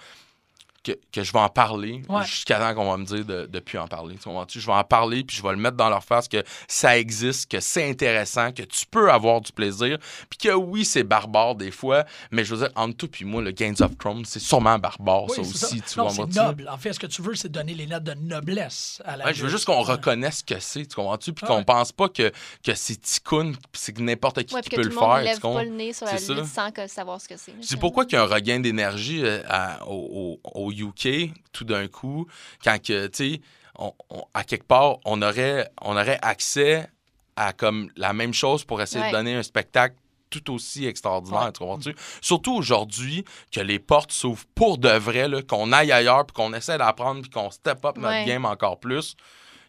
que, que je vais en parler Ouais. jusqu'à temps qu'on va me dire de ne plus en parler. Tu comprends-tu? Je vais en parler, puis je vais le mettre dans leur face que ça existe, que c'est intéressant, que tu peux avoir du plaisir, puis que oui, c'est barbare des fois, mais je veux dire, entre toi puis moi, le Games of Thrones, c'est sûrement barbare, Oui, ça aussi. ça. Tu non, vois, c'est noble. En fait, ce que tu veux, c'est donner les lettres de noblesse à la Ouais, je veux juste qu'on reconnaisse ce que c'est, tu comprends-tu? Puis Ah qu'on ouais. pense pas que, que c'est ticoun, puis c'est que n'importe qui Ouais, qui peut le tout faire. lève tu pas le nez sur la C'est ça. lutte sans que savoir ce que c'est. C'est pourquoi qu'il y a un regain d'énergie euh, au- au UK tout d'un coup, quand que, tu sais, on- on- à quelque part, on aurait, on aurait accès à comme la même chose pour essayer Ouais. de donner un spectacle tout aussi extraordinaire, Ouais. tu? Surtout aujourd'hui, que les portes s'ouvrent pour de vrai, qu'on aille ailleurs, puis qu'on essaie d'apprendre, puis qu'on step up notre Ouais. game encore plus,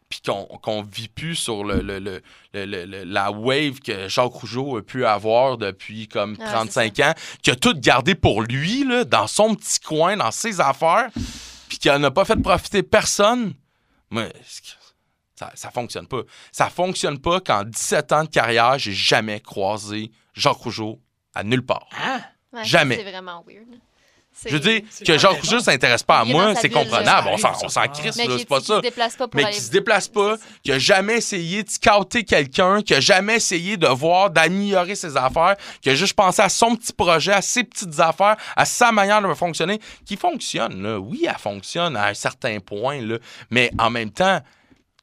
puis qu'on qu'on vit plus sur le, le- le- le- le- le- la wave que Jacques Rougeau a pu avoir depuis comme Ah, 35 ans, qui a tout gardé pour lui, là, dans son petit coin, dans ses affaires, puis qui n'a pas fait profiter personne. C'est- ça, ça fonctionne pas. Ça fonctionne pas qu'en 17 ans de carrière, j'ai jamais croisé Jacques Rougeau à nulle part. Ouais, Jamais. C'est vraiment weird. Je veux dire, que raison. Rougeau s'intéresse pas à moi, c'est comprenable. On s'en, crisse, ça. Mais là, qui, c'est pas ça. se déplace pas pour mais qui se déplace pas, qui a jamais essayé de scouter quelqu'un, qui a jamais essayé de voir, d'améliorer ses affaires, qui a juste pensé à son petit projet, à ses petites affaires, à sa manière de fonctionner, qui fonctionne, là. Oui, elle fonctionne à un certain point, là, mais en même temps,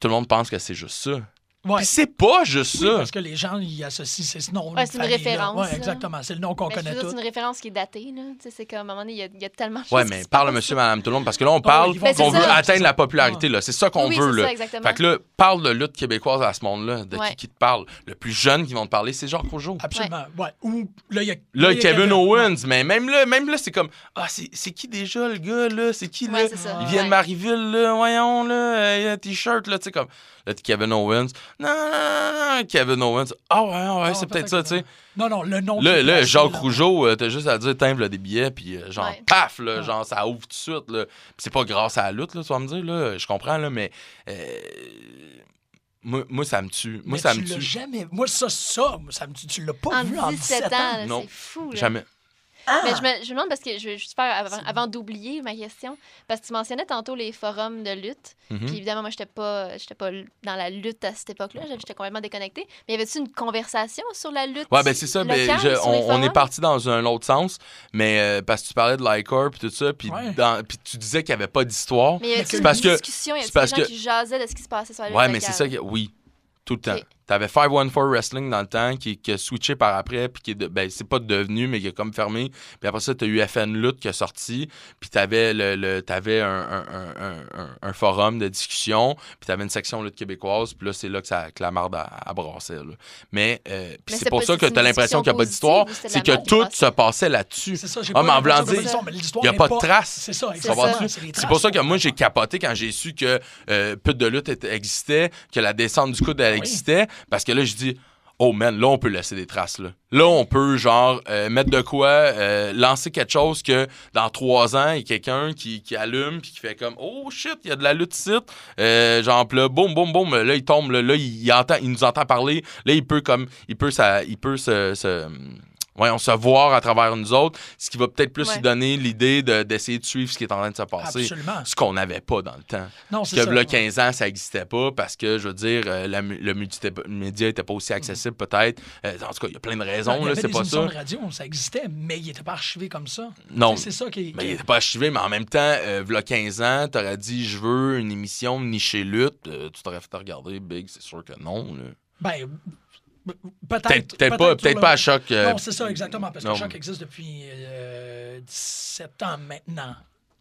tout le monde pense que c'est juste ça. Ouais. Puis c'est pas juste Oui, ça. parce que les gens y associent ces noms. Ouais, c'est une référence, Oui, là. exactement. C'est le nom qu'on Mais connaît tous. c'est une référence qui est datée. Là. Tu sais, C'est comme, à un moment donné, il y a, il y a tellement de Ouais, choses mais qui se parle passent. monsieur, madame, tout le monde, parce que là, on parle vont qu'on veut ça, atteindre la popularité, là. C'est ça qu'on Oui, veut, c'est là. ça, exactement. Fait que là, parle de lutte québécoise à ce monde-là. De Ouais. qui qui te parle? Le plus jeune qui vont te parler, c'est Jacques Rougeau. Absolument. Ouais. Ou là, il y a. Là, il y a Kevin Owens, Ouais. mais même là, même là, c'est comme Ah, c'est c'est qui déjà le gars, là? C'est qui, là? Ouais. Il vient de Ouais. Marieville, là, voyons, là, il a un t-shirt, là, tu sais, comme. Là, Kevin Owens. Non, non, non, non, Kevin Owens. Ah, ouais, ouais, Ah, c'est peut-être ça, tu sais. Non, non, le nom. Là, là, Jacques. Rougeau, euh, t'as juste à dire, timbre des billets, puis euh, genre, Ouais. paf, là, Ouais. genre, ça ouvre tout de suite, là. C'est pas grâce à la lutte, là, tu vas me dire, là, je comprends, là, mais. euh, moi, moi, ça me tue. Moi, Mais ça tu me l'as tue. jamais. Moi, ça, ça, moi, ça me tue. Tu l'as pas En vu 17 en 17 ans. là, Non. c'est fou. Là. Jamais. Mais je me, je me demande parce que je veux juste faire avant, avant d'oublier ma question. Parce que tu mentionnais tantôt les forums de lutte. Mhm. Puis évidemment, moi, j'étais pas, j'étais pas dans la lutte à cette époque-là. J'étais complètement déconnectée. Mais y avait-tu une conversation sur la lutte? Ouais, ben c'est ça. locale, je- on, on est parti dans un autre sens, mais euh, parce que tu parlais de Lycor puis tout ça, puis Ouais. dans- puis tu disais qu'il n'y avait pas d'histoire. Mais y avait-tu une parce discussion? Y avait des gens que- qui jasaient de ce qui se passait sur la lutte Ouais, mais c'est ça. que- Oui, tout le temps. Ok. T'avais 514 Wrestling dans le temps qui, qui a switché par après, puis qui est de- ben, c'est pas devenu, mais qui a comme fermé. Puis après ça, t'as eu FN Lutte qui a sorti, puis t'avais, le, le, t'avais un, un, un, un- forum de discussion, puis t'avais une section lutte québécoise, puis là, c'est là que, ça, que la marde a, a brassé. là. Mais, euh, puis Mais c'est pour ça que t'as l'impression qu'il n'y a pas d'histoire, c'est que tout se passait là-dessus. C'est ça, j'ai Ah, pas mais en il y a pas de traces. C'est ça, C'est pour ça que moi, j'ai capoté quand j'ai su que euh, Pute de lutte existait, que la descente du coude elle Oui. existait, parce que là, je dis, oh man, là, on peut laisser des traces. Là, on peut, genre, euh, mettre de quoi, euh, lancer quelque chose que dans trois ans, il y a quelqu'un qui, qui allume puis qui fait comme, oh shit, il y a de la lutte ici. Euh, genre, là, boum, boum, boum, là, il tombe, là, là, il, entend, il nous entend parler. Là, il peut, comme, il peut, ça, il peut se voyons, se voir à travers nous autres, ce qui va peut-être plus Ouais. lui donner l'idée de- d'essayer de, suivre ce qui est en train de se passer. Absolument. Ce qu'on n'avait pas dans le temps. Non, c'est Que ça. là, 15 ans, ça n'existait pas parce que, je veux dire, euh, la le multimédia n'était pas aussi accessible, peut-être. Euh, en tout cas, il y a plein de raisons, avait là, c'est pas ça. de radio, ça existait, mais il n'était pas archivé comme ça. Non. C'est ça qui. Mais il n'était pas archivé, mais en même temps, euh, v'là 15 ans, t'aurais dit, je veux une émission nichée lutte. Euh, tu t'aurais fait regarder, Big, c'est sûr que non. là. Ben, peut-être. Peut-être peut pas, le- pas à choc. euh, Non, c'est ça, exactement. Parce que non. Choc existe depuis euh, 17 ans maintenant.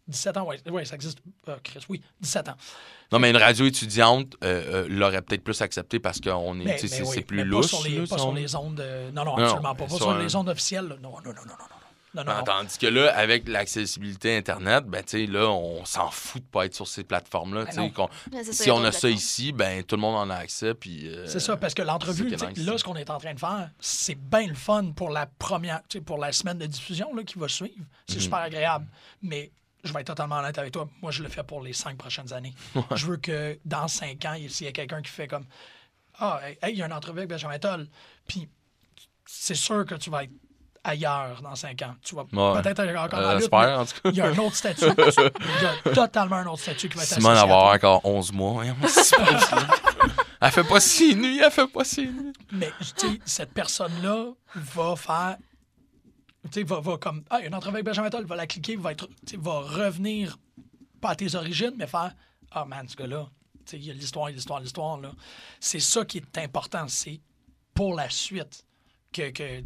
17 ans, oui, ouais, ça existe. Ah, Chris, oui, 17 ans. non, mais une radio étudiante euh, euh, l'aurait peut-être plus accepté parce qu'on est, c'est oui, plus mais lousse. Pas sur les, là, pas si sur on- les ondes. euh, non, non, Non, absolument pas. Pas sur sur un- les ondes officielles. là. Non, non, non, non, non. Non. Non, non. Tandis que là, avec l'accessibilité Internet, ben, tu sais, là, on s'en fout de pas être sur ces plateformes-là. Ben si on a ça ici, ben, tout le monde en a accès. Puis, euh, C'est ça, parce que l'entrevue, là, ce qu'on est en train de faire, c'est bien le fun pour la première, tu sais, pour la semaine de diffusion là, qui va suivre. Mhm. C'est super agréable. Mais je vais être totalement honnête avec toi. Moi, je le fais pour les cinq prochaines années. Je veux que dans cinq ans, s'il y a quelqu'un qui fait comme Ah, hey, il y a une entrevue avec Benjamin Toll, puis c'est sûr que tu vas être ailleurs dans cinq ans. Tu vas Ouais. peut-être être encore Euh, lutte, en tout cas. Il y a un autre statut. il y a totalement un autre statut qui va être Simone associé avoir encore 11 mois. Elle fait pas six nuits, elle fait pas six nuits. Mais tu sais, cette personne-là va faire. Tu sais, va, va comme. Ah, il y a une entrevue avec Benjamin Toll, va la cliquer, va, être, va revenir, pas à tes origines, mais faire Ah, man, ce gars-là, tu sais, il y a l'histoire, l'histoire, l'histoire, là. C'est ça qui est important, c'est pour la suite que. que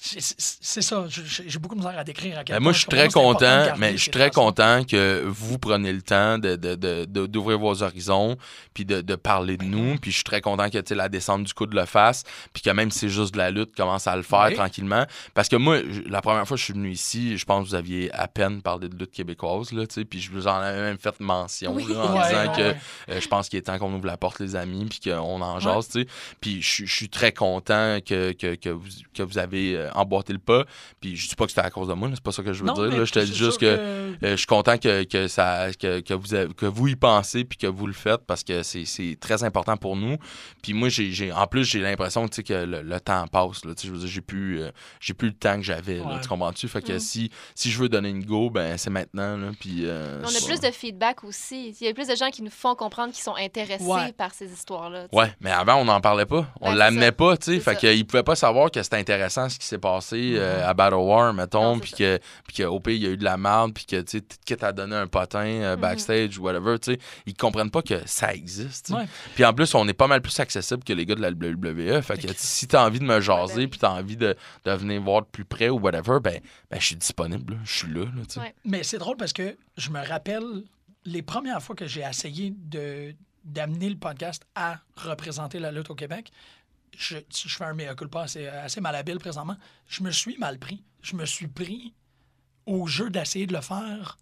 c'est- ça, je- j'ai beaucoup de misère à décrire à quel Ben, moi, point je suis très content, mais je suis très content que vous preniez le temps de, de- de- de- d'ouvrir vos horizons, puis de, de parler de nous. Puis je suis très content que la descente du coude le fasse, puis que même si c'est juste de la lutte, commence à le faire Oui. tranquillement. Parce que moi, la première fois que je suis venu ici, je pense que vous aviez à peine parlé de lutte québécoise, là, tu sais, puis je vous en avais même fait mention Oui. là, en Ouais, disant ouais, que ouais. euh, je pense qu'il est temps qu'on ouvre la porte, les amis, puis qu'on en jase, tu sais. Puis je, suis- je suis très content que, que, que vous, que vous avez euh, emboîté le pas. Puis je dis pas que c'était à cause de moi, c'est pas ça que je veux Non, dire. là. je te dis juste que, euh, je suis content que, que, ça, que, que vous, avez- que vous y pensez puis que vous le faites parce que c'est, c'est très important pour nous. Puis moi, j'ai, j'ai- en plus, j'ai l'impression tu sais, que le, le temps passe. Là, je veux dire, j'ai plus, euh, j'ai plus le temps que j'avais. Ouais. tu comprends-tu? Fait que Mm. si, si je veux donner une go, ben c'est maintenant. Là, puis, euh, On a plus de feedback aussi. Il y a plus de gens qui nous font comprendre qu'ils sont intéressés Ouais. par ces histoires-là. Ouais, mais avant, on n'en parlait pas. On Ben, l'amenait pas, tu sais. Fait qu'ils pouvaient pas savoir que c'était intéressant ce qui s'est passé euh, à Battle War, mettons. Puis que, puis qu'au pire, il y a eu de la merde. Puis que, tu sais, à donner un potin euh, Mhm. backstage ou whatever, tu sais. Ils comprennent pas que ça existe. Puis en plus, on est pas mal plus accessible que les gars de la WWE. Fait que Ok. si t'as envie de me jaser, ben puis t'as envie de, de venir voir de plus près ou whatever, ben, ben je suis disponible. Je suis là. Mais c'est drôle parce que je me rappelle les premières fois que j'ai essayé de d'amener le podcast à représenter la lutte au Québec. Je, je fais un mea culpa assez, assez malhabile présentement. Je me suis mal pris. Je me suis pris au jeu d'essayer de le faire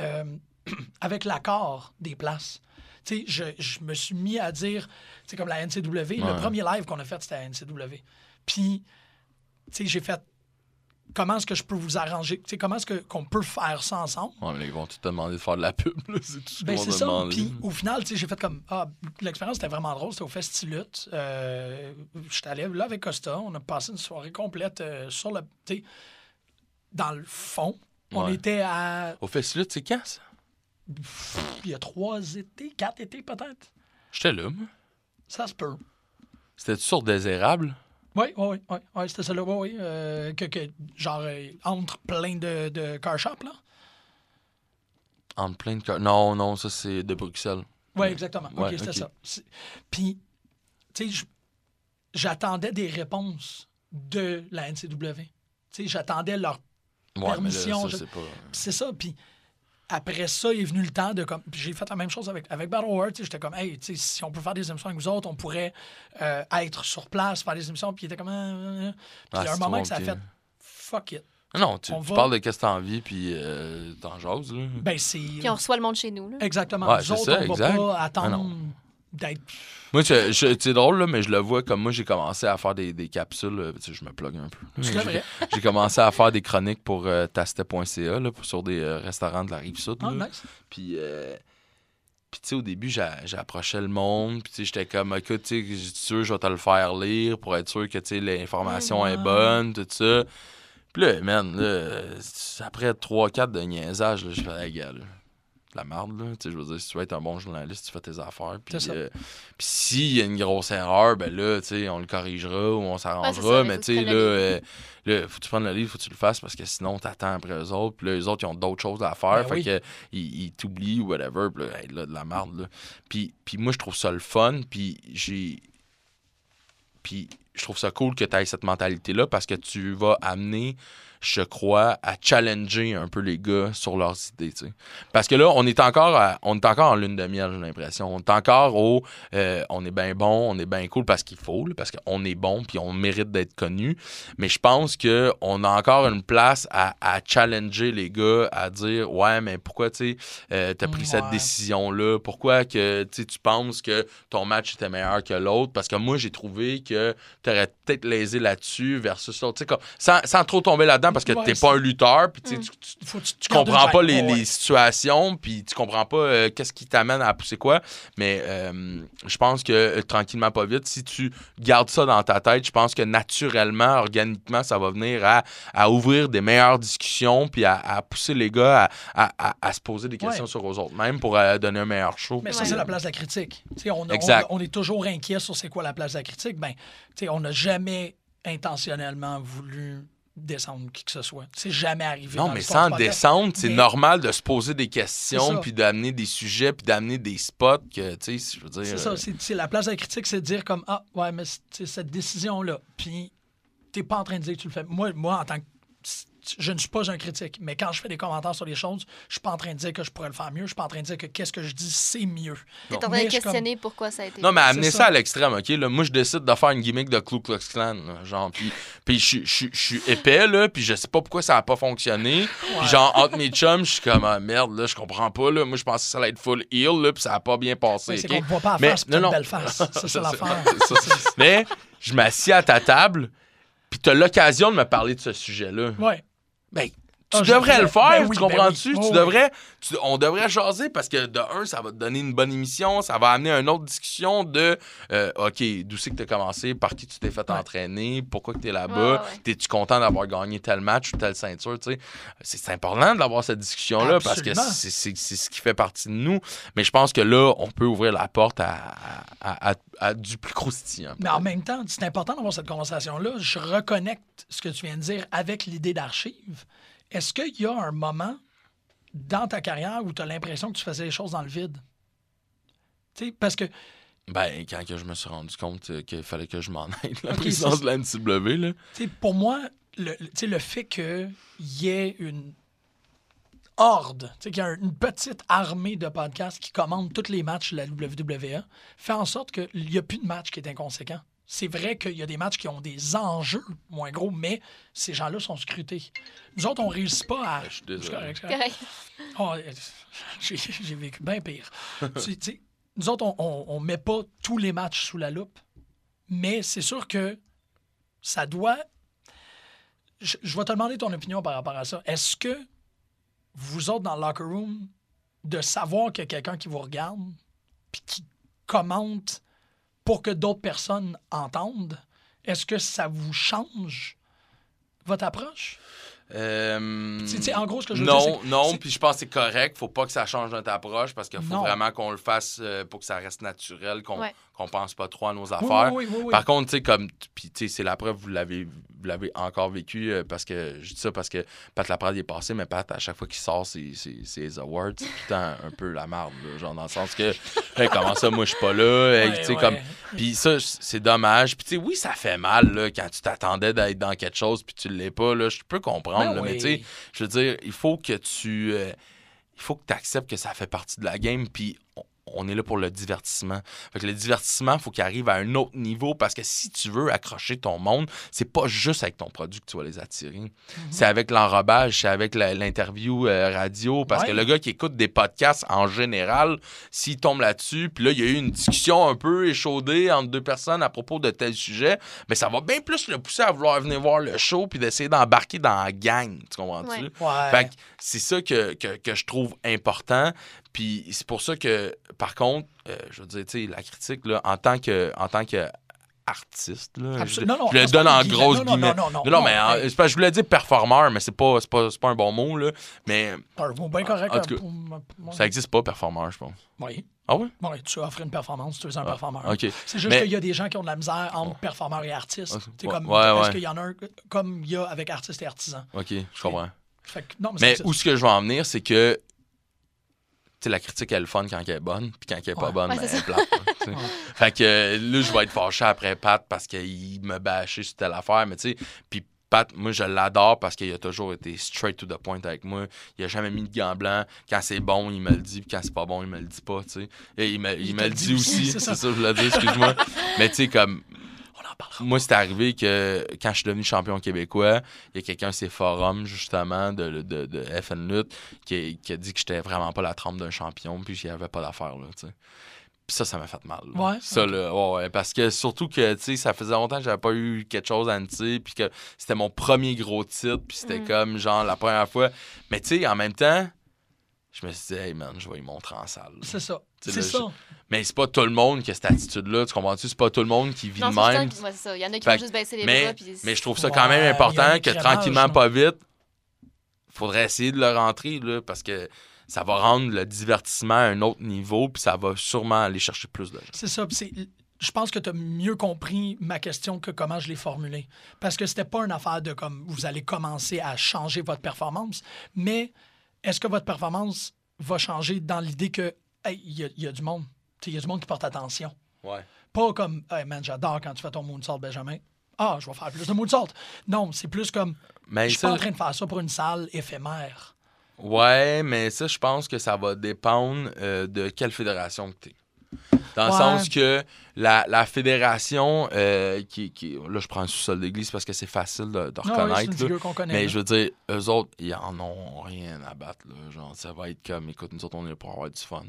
euh, avec l'accord des places. Tu sais, je, je me suis mis à dire, c'est comme la NCW, le Ouais. premier live qu'on a fait, c'était à NCW. Puis, tu sais, j'ai fait comment est-ce que je peux vous arranger, comment est-ce qu'on peut faire ça ensemble? Ouais, mais ils vont tout te demander de faire de la pub. C'est tout ce Ben, c'est ça. Puis au final, j'ai fait comme. Ah, l'expérience était vraiment drôle. C'était au Festilut. Euh, J'étais allé là avec Costa. On a passé une soirée complète euh, sur le. Dans le fond. On était à. Au Festival, c'est quand ça? Il y a trois étés, quatre étés peut-être. J'étais là, moi. Ça se peut. C'était-tu sur Désérable? Oui, oui, oui. oui, c'était ça là. Oui, oui. euh, que, que, genre, euh, entre plein de, de car shops, là. En plein de cœur. Non, non, ça c'est de Bruxelles. Oui, exactement. Ouais, OK, c'était ça. Puis, tu sais, j'attendais des réponses de la NCW. Tu sais, j'attendais leur Ouais, Permission, ça, je- c'est pas... C'est ça. Puis après ça, est venu le temps de comme. puis J'ai fait la même chose avec, avec Battle War. J'étais comme, hey, tu sais, si on peut faire des émissions avec vous autres, on pourrait euh, être sur place, faire des émissions. Puis il était comme. ah, ah, ah. Il y Ah, a un moment que ça a fait. Fuck it. Non, tu, va- parles de qu'est-ce que t'as envie, puis euh, t'en jases, là. Ben, c'est. Puis on reçoit le monde chez nous. Là. Exactement. Ouais, nous c'est autres, ça, on va exact. pas Ah, attendre non. D'être. Moi, c'est drôle, là, mais je le vois comme moi, j'ai commencé à faire des, des capsules. tu sais, je me plug un peu. C'est J'ai- vrai. J'ai commencé à faire des chroniques pour euh, tastet.ca sur des euh, restaurants de la rive sud. Là. nice. Puis, euh, puis tu sais, au début, j'a- j'approchais le monde. Puis, tu sais, j'étais comme, écoute, tu sais, je vais te le faire lire pour être sûr que, tu sais, l'information est Mhm. bonne, tout ça. Puis là, man, là, après 3-4 de niaisage, je fais la gueule. De la merde, là. Tu sais, je veux dire, si tu veux être un bon journaliste, tu fais tes affaires. Puis, euh, s'il y a une grosse erreur, ben là, tu sais, on le corrigera ou on s'arrangera. mais tu sais, là, euh, là, faut que tu prennes le livre, faut que tu le fasses parce que sinon, t'attends après eux autres. Puis là, eux autres, ils ont d'autres choses à faire. Ben fait oui. que ils, ils t'oublient ou whatever. Puis là, hey, là, de la merde, là. Puis, puis moi, je trouve ça le fun. Puis j'ai. Puis je trouve ça cool que tu aies cette mentalité-là parce que tu vas amener, je crois, à challenger un peu les gars sur leurs idées. Parce que là, on est encore à- on est encore en lune de miel, j'ai l'impression. On est encore au euh, on est bien bon, on est bien cool parce qu'il faut, là, parce qu'on est bon puis on mérite d'être connu. Mais je pense qu'on a encore une place à, à challenger les gars, à dire Ouais, mais pourquoi tu as pris cette décision-là? Pourquoi que tu penses que ton match était meilleur que l'autre? Parce que moi, j'ai trouvé que tu aurais peut-être lésé là-dessus versus l'autre. Sans, sans trop tomber là-dedans parce que Ouais, t'es pas un lutteur, puis tu Mm. tu- comprends pas les, situations, puis tu comprends pas euh, qu'est-ce qui t'amène à pousser quoi. Mais euh, je pense que euh, tranquillement, pas vite, si tu gardes ça dans ta tête, je pense que naturellement, organiquement, ça va venir à, à ouvrir des meilleures discussions, puis à, à pousser les gars à, à- se poser des questions Ouais. sur eux autres, même pour donner un meilleur show. Mais ça, c'est la place de la critique. On, Exact. on- on est toujours inquiet sur c'est quoi la place de la critique. Ben, tu sais, on n'a jamais intentionnellement voulu descendre qui que ce soit. C'est jamais arrivé. Non, dans mais sans descendre, c'est Mais- normal de se poser des questions, puis d'amener des sujets, puis d'amener des spots que, tu sais, je veux dire... C'est euh, ça. C'est c'est la place de la critique, c'est de dire comme Ah, ouais, mais c'est cette décision-là. Puis, t'es pas en train de dire que tu le fais. Moi, moi en tant que. Je ne suis pas un critique, mais quand je fais des commentaires sur les choses, je suis pas en train de dire que je pourrais le faire mieux. Je suis pas en train de dire que qu'est-ce que je dis, c'est mieux. T'es en train Mais de comme- questionner pourquoi ça a été. Non, mais amener ça. ça. à l'extrême, OK? Là, moi, je décide de faire une gimmick de Ku Klux Klan, là, genre, puis, puis je suis- je suis- je suis épais, là, puis je sais pas pourquoi ça a pas fonctionné. Puis genre, entre mes chums, je suis comme, ah, merde, là, je comprends pas, là. Moi, je pensais que ça allait être full heal, là, puis ça a pas bien passé, Ouais, c'est OK? qu'on ne voit pas à Mais- face, non, une non. belle face. C'est ça C'est- l'affaire. Mais je m'assieds à ta table, puis t'as l'occasion de me parler de ce sujet-là. Ouais. Ben, tu Ah, je devrais le faire, ben oui, tu ben comprends-tu? oui. Tu Oh, oui. devrais, tu- on devrait jaser parce que de un, ça va te donner une bonne émission, ça va amener une autre discussion de euh, OK, d'où c'est que tu as commencé, par qui tu t'es fait Ouais. entraîner, pourquoi tu es là-bas, Ouais, ouais, ouais. t'es-tu content d'avoir gagné tel match ou telle ceinture, tu sais? C'est important d'avoir cette discussion-là parce que c'est c'est- c'est ce qui fait partie de nous. Mais je pense que là, on peut ouvrir la porte à, à- à- à du plus croustillant. Mais en même temps, c'est important d'avoir cette conversation-là. Je reconnecte ce que tu viens de dire avec l'idée d'archive. Est-ce qu'il y a un moment dans ta carrière où tu as l'impression que tu faisais les choses dans le vide? Parce que Ben, quand que je me suis rendu compte euh, qu'il fallait que je m'en aille la Ok, présidence de la NCW, là. Tu sais, pour moi, le, le- fait qu'il y ait une horde, tu sais, qu'il y a une petite armée de podcasts qui commandent tous les matchs de la WWE, fait en sorte qu'il n'y a plus de match qui est inconséquent. C'est vrai qu'il y a des matchs qui ont des enjeux moins gros, mais ces gens-là sont scrutés. Nous autres, on ne réussit pas à. Je suis désolé. C'est correct, c'est correct. Correct. Oh, euh, j'ai j'ai vécu bien pire. Tu- tu sais, nous autres, on ne met pas tous les matchs sous la loupe, mais c'est sûr que ça doit. Je, je vais te demander ton opinion par rapport à ça. Est-ce que vous autres dans le locker room, de savoir qu'il y a quelqu'un qui vous regarde puis qui commente pour que d'autres personnes entendent, est-ce que ça vous change votre approche? Euh, en gros, ce que je veux dire, non, c'est- non, puis je pense que c'est correct. Faut pas que ça change notre approche parce qu'il faut Non. vraiment qu'on le fasse euh, pour que ça reste naturel, qu'on Ouais. Qu'on pense pas trop à nos affaires. oui, oui, oui, oui. Par contre, tu sais, comme. Puis, tu sais, c'est la preuve, vous l'avez, vous l'avez encore vécu euh, parce que. Je dis ça parce que Pat Laprade est passé, mais Pat, à chaque fois qu'il sort ses, ses, ses awards, c'est temps un peu la merde, là, genre dans le sens que. Hey, comment ça, moi, je suis pas là. Hey, tu sais, ouais. comme. Puis ça, c'est dommage. Puis, tu sais, oui, ça fait mal, là, quand tu t'attendais d'être dans quelque chose, puis tu l'es pas, là. Je peux comprendre, Ben là, mais tu sais, je veux dire, il faut que tu. euh, il faut que tu acceptes que ça fait partie de la game, puis on, on est là pour le divertissement. Fait que le divertissement, il faut qu'il arrive à un autre niveau parce que si tu veux accrocher ton monde, c'est pas juste avec ton produit que tu vas les attirer. Mhm. C'est avec l'enrobage, c'est avec l'interview euh, radio. Parce Ouais. que le gars qui écoute des podcasts en général, s'il tombe là-dessus, puis là, il y a eu une discussion un peu échaudée entre deux personnes à propos de tel sujet, mais ça va bien plus le pousser à vouloir venir voir le show puis d'essayer d'embarquer dans la gang. Tu comprends-tu? Ouais. Ouais. Fait que c'est ça que, que, que je trouve important. Puis c'est pour ça que, par contre, euh, je veux dire, tu sais, la critique, là, en tant que, en tant que artiste, là, je, Absolument. Non, non, je le donne en grosse. Non, guillemets. non, non, non, mais en- hey. parce je voulais dire performeur, mais c'est pas, c'est pas, c'est pas un bon mot, là. Mais Un mot bien correct. En tout cas, pour moi- pour- ça existe pas, performeur, je pense. Oui. Ah oui? Oui, tu offres une performance, tu es un Ah, performeur. C'est juste Mais- qu'il y a des gens qui ont de la misère entre performeur et artiste. Ah, C'est ouais, comme, ouais, ouais. qu'il y en a un comme il y a avec artiste et artisan? OK, je comprends. Fait que, non, mais, Mais où ce que je veux en venir, c'est que sais, la critique, elle est le fun quand elle est bonne, puis quand elle est pas Ouais. bonne, Ouais, ben, elle est plate. hein, fait que là, je vais être fâché après Pat parce qu'il me bâchait sur telle affaire, mais tu sais, puis Pat, moi, je l'adore parce qu'il a toujours été straight to the point avec moi. Il a jamais mis de gants blancs. Quand c'est bon, il me le dit, puis quand c'est pas bon, il me le dit pas, tu sais. Et il me, il Il me le dit aussi, c'est ça. ça, je voulais dire, excuse-moi. mais tu sais, comme, parlera. moi, c'est arrivé que quand je suis devenu champion québécois, il y a quelqu'un ces forums, justement, de, de, de FN Lutte, qui, qui a dit que j'étais vraiment pas la trempe d'un champion, puis qu'il n'y avait pas d'affaire, là, tu sais. Puis ça, ça m'a fait mal. là. Ouais, Ça, là, ouais, ouais, parce que surtout que, tu sais, ça faisait longtemps que j'avais pas eu quelque chose à dire, puis que c'était mon premier gros titre, puis c'était Mm. comme, genre, la première fois. Mais, tu sais, en même temps, je me suis dit, hey, man, je vais y montrer en salle. C'est ça. C'est ça. Mais c'est pas tout le monde qui a cette attitude-là, tu comprends-tu? C'est pas tout le monde qui vit Non, de c'est ça, même. qui- ouais, c'est ça. Il y en a qui Fait vont juste baisser les mais, bras. Puis... mais je trouve ça quand même important que crémage, tranquillement, pas vite, faudrait essayer de le rentrer, là, parce que ça va rendre le divertissement à un autre niveau, puis ça va sûrement aller chercher plus de gens. C'est ça. Je pense que tu as mieux compris ma question que comment je l'ai formulée. Parce que c'était pas une affaire de comme vous allez commencer à changer votre performance, mais est-ce que votre performance va changer dans l'idée que hey, il y, a- il y a du monde? Tu Il y a du monde qui porte attention. Ouais. Pas comme Hey man, j'adore quand tu fais ton moonsault, Benjamin. Ah, je vais faire plus de moonsault. Non, c'est plus comme Mais je suis pas en train de faire ça pour une salle éphémère. ouais, mais ça, je pense que ça va dépendre euh, de quelle fédération que t'es. Dans le Ouais. sens que la, la fédération, euh, qui, qui- là, je prends un sous-sol d'église parce que c'est facile de, de Ah oui, c'est reconnaître. une là. connaît. Mais là. je veux dire, eux autres, ils en ont rien à battre. Là. Genre, ça va être comme, écoute, nous autres, on est là pour avoir du fun.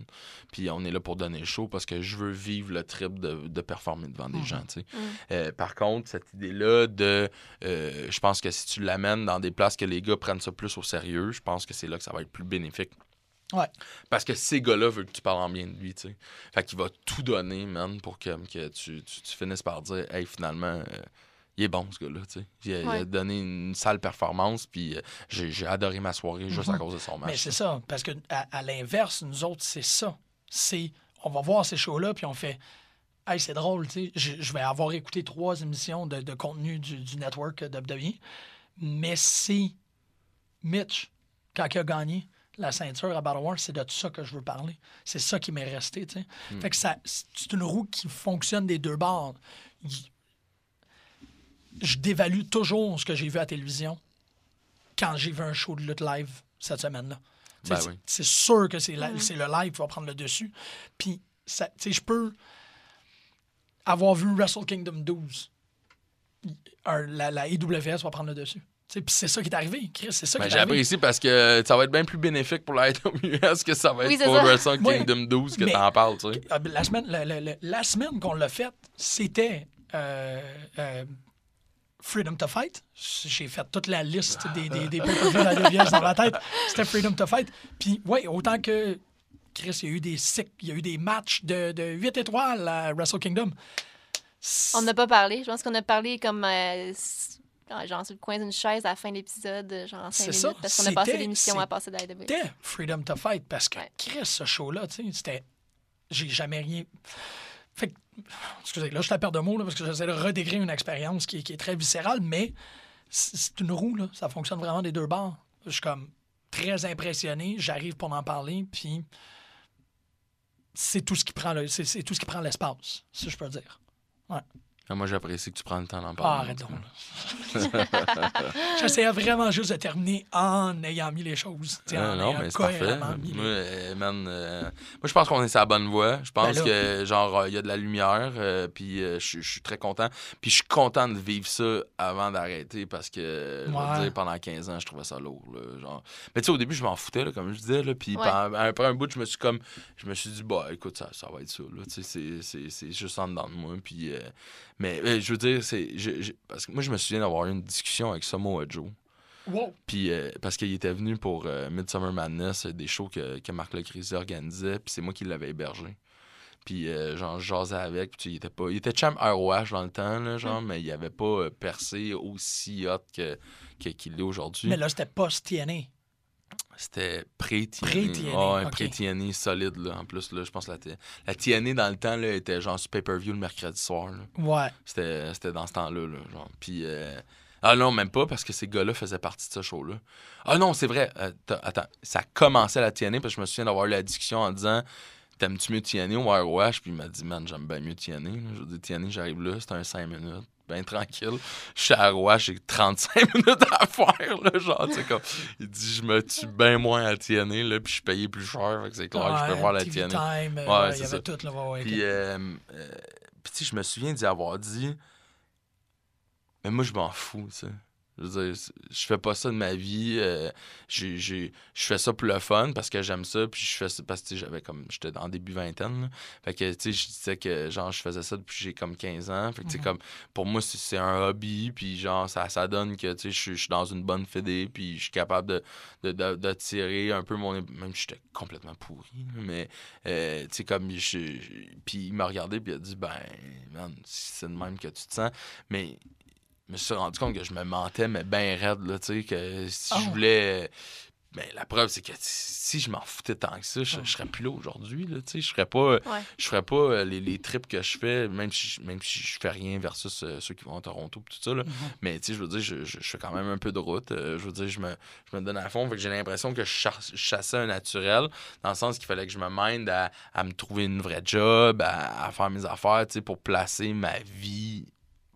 Puis on est là pour donner le show parce que je veux vivre le trip de, de performer devant des Mhm. gens. tu sais. Mhm. Euh, par contre, cette idée-là de. euh, je pense que si tu l'amènes dans des places que les gars prennent ça plus au sérieux, je pense que c'est là que ça va être plus bénéfique. Ouais. Parce que ces gars-là veulent que tu parles en bien de lui, tu sais. Fait qu'il va tout donner, man, pour que, que tu, tu, tu finisses par dire, hey, finalement, euh, il est bon, ce gars-là, tu sais. Il, a- il a donné une sale performance, puis euh, j'ai adoré ma soirée juste à Mhm. cause de son match. Mais c'est ça, parce que à, à l'inverse, nous autres, c'est ça. C'est on va voir ces shows-là, puis on fait Hey, c'est drôle, tu sais. Je, je vais avoir écouté trois émissions de, de contenu du, du network WWE, mais c'est Mitch, quand il a gagné la ceinture à Battle War, c'est de ça que je veux parler. C'est ça qui m'est resté. Fait que ça, c'est une roue qui fonctionne des deux bords. Je dévalue toujours ce que j'ai vu à la télévision quand j'ai vu un show de lutte live cette semaine-là. Ben c'est- oui. C'est sûr que c'est, la- c'est le live qui va prendre le dessus. Puis, je peux avoir vu Wrestle Kingdom 12. Un- la, la IWS va prendre le dessus. Puis c'est ça qui est arrivé, Chris. C'est ça Ben, qui est arrivé. J'apprécie parce que ça va être bien plus bénéfique pour la AWS que ça va être Oui, pour ça. Wrestle. Kingdom 12 que t'en parles, tu sais. Ah, ben, La semaine, la, la- la- la semaine qu'on l'a faite, c'était euh, euh, Freedom to Fight. J'ai fait toute la liste des, des, des de dans ma tête. C'était Freedom to Fight. Puis, oui, autant que Chris, il y a eu des sick- il y a eu des matchs de, de 8 étoiles à Wrestle Kingdom. On n'a pas parlé. Je pense qu'on a parlé comme euh, genre sur le coin d'une chaise à la fin de l'épisode, genre en 5 C'est minutes, ça, parce qu'on a passé l'émission à passer d'AEW. C'était Freedom to Fight parce que Ouais. Chris, ce show-là, tu sais, c'était. J'ai jamais rien. Fait que. Excusez, là, je suis à perte de mots, là, parce que j'essaie de redécrire une expérience qui, est- qui est très viscérale, mais c'est une roue, là. Ça fonctionne vraiment des deux bords. Je suis comme très impressionné. J'arrive pour en parler, puis c'est tout ce qui prend le- c'est tout ce qui prend l'espace, si je peux dire. Ah, moi, j'apprécie que tu prends le temps d'en Ah, parler. arrête donc. J'essayais vraiment juste de terminer en ayant mis les choses. Ah, en non, mais c'est parfait. mis Moi, euh, man, euh, moi, je pense qu'on est sur la bonne voie. Je pense Ben là. que, genre, euh, il y a de la lumière, euh, puis euh, je je suis très content. Puis je suis content de vivre ça avant d'arrêter parce que, je dire, pendant 15 ans, je trouvais ça lourd. là, genre. Mais tu sais, au début, je m'en foutais, là, comme je disais, là, puis Ouais. après un bout, je me suis comme, je me suis dit, bah, écoute, ça, ça va être ça. là, tu sais, c'est- c'est c'est juste en dedans de moi. Puis, euh, mais euh, je veux dire, c'est, je- je- parce que moi, je me souviens d'avoir eu une discussion avec Samoa Joe. Wow. Puis euh, parce qu'il était venu pour euh, Midsummer Madness, euh, des shows que, que Marc Lecrisy organisait, puis c'est moi qui l'avais hébergé. Puis genre, je jasais avec, puis il était pas... Il était champ ROH dans le temps, là, genre, mais il avait pas percé aussi hot que, que- qu'il l'est aujourd'hui. Mais là, c'était post-TNA. C'était pré-TNA. Pré-TNA, Ouais, ok. pré-TNA solide, là. En plus, là, je pense que la, la dans le temps, là, était genre sur pay-per-view le mercredi soir, là. Ouais. C'était c'était dans ce temps-là. Là, genre. Puis. euh, Ah non, même pas, parce que ces gars-là faisaient partie de ce show-là. Ah non, c'est vrai. Attends, attends. Ça commençait à la TNA, parce que je me souviens d'avoir eu la discussion en disant T'aimes-tu mieux TNA ou ROH Puis il m'a dit Man, j'aime bien mieux TNA. Je dire, TNA, j'arrive là, c'est un 5 minutes. Tranquille. Je suis à j'ai 35 minutes à faire. Là, genre, tu sais, comme. Il dit Je me tue bien moins à TNA, là, puis je suis payé plus cher. Fait que c'est clair que je peux Ouais, voir la TNA. Time, euh, Ouais, ouais, il y avait ça. tout, là. ouais, ouais, Puis, euh, euh, puis, tu sais, je me souviens d'y avoir dit, mais moi, je m'en fous, tu sais. Je veux dire, je fais pas ça de ma vie. euh, j'ai- j'ai- je fais ça pour le fun parce que j'aime ça. Puis je fais ça parce que j'avais comme. J'étais en début vingtaine. là. Fait que, tu sais, je disais que, genre, je faisais ça depuis que j'ai comme 15 ans. Fait que, tu sais, Mhm. comme, pour moi, c'est- c'est un hobby. Puis, genre, ça, ça donne que, tu sais, je suis- je suis dans une bonne fédé. Puis, je suis capable de, de, de, de tirer un peu mon. Même si j'étais complètement pourri. Mais, euh, tu sais, comme. je- je- puis, il m'a regardé. Puis, il a dit, ben, man, c'est de même que tu te sens. Mais me suis rendu compte que je me mentais, mais ben raide, là, tu sais, que si je voulais... Mais la preuve, c'est que si je m'en foutais tant que ça, je, Ah. je serais plus là aujourd'hui, là, tu sais, je ferais pas... Ouais. Je ferais pas euh, les, les trips que je fais, même si, je- même si je fais rien versus euh, ceux qui vont à Toronto tout ça, là. Mhm. Mais, tu sais, je veux dire, je, je- je fais quand même un peu de route. euh, je veux dire, je me, je me donne à fond. Fait que j'ai l'impression que je, chasse- chassais un naturel, dans le sens qu'il fallait que je me minde à, à me trouver une vraie job, à, à faire mes affaires, tu sais, pour placer ma vie,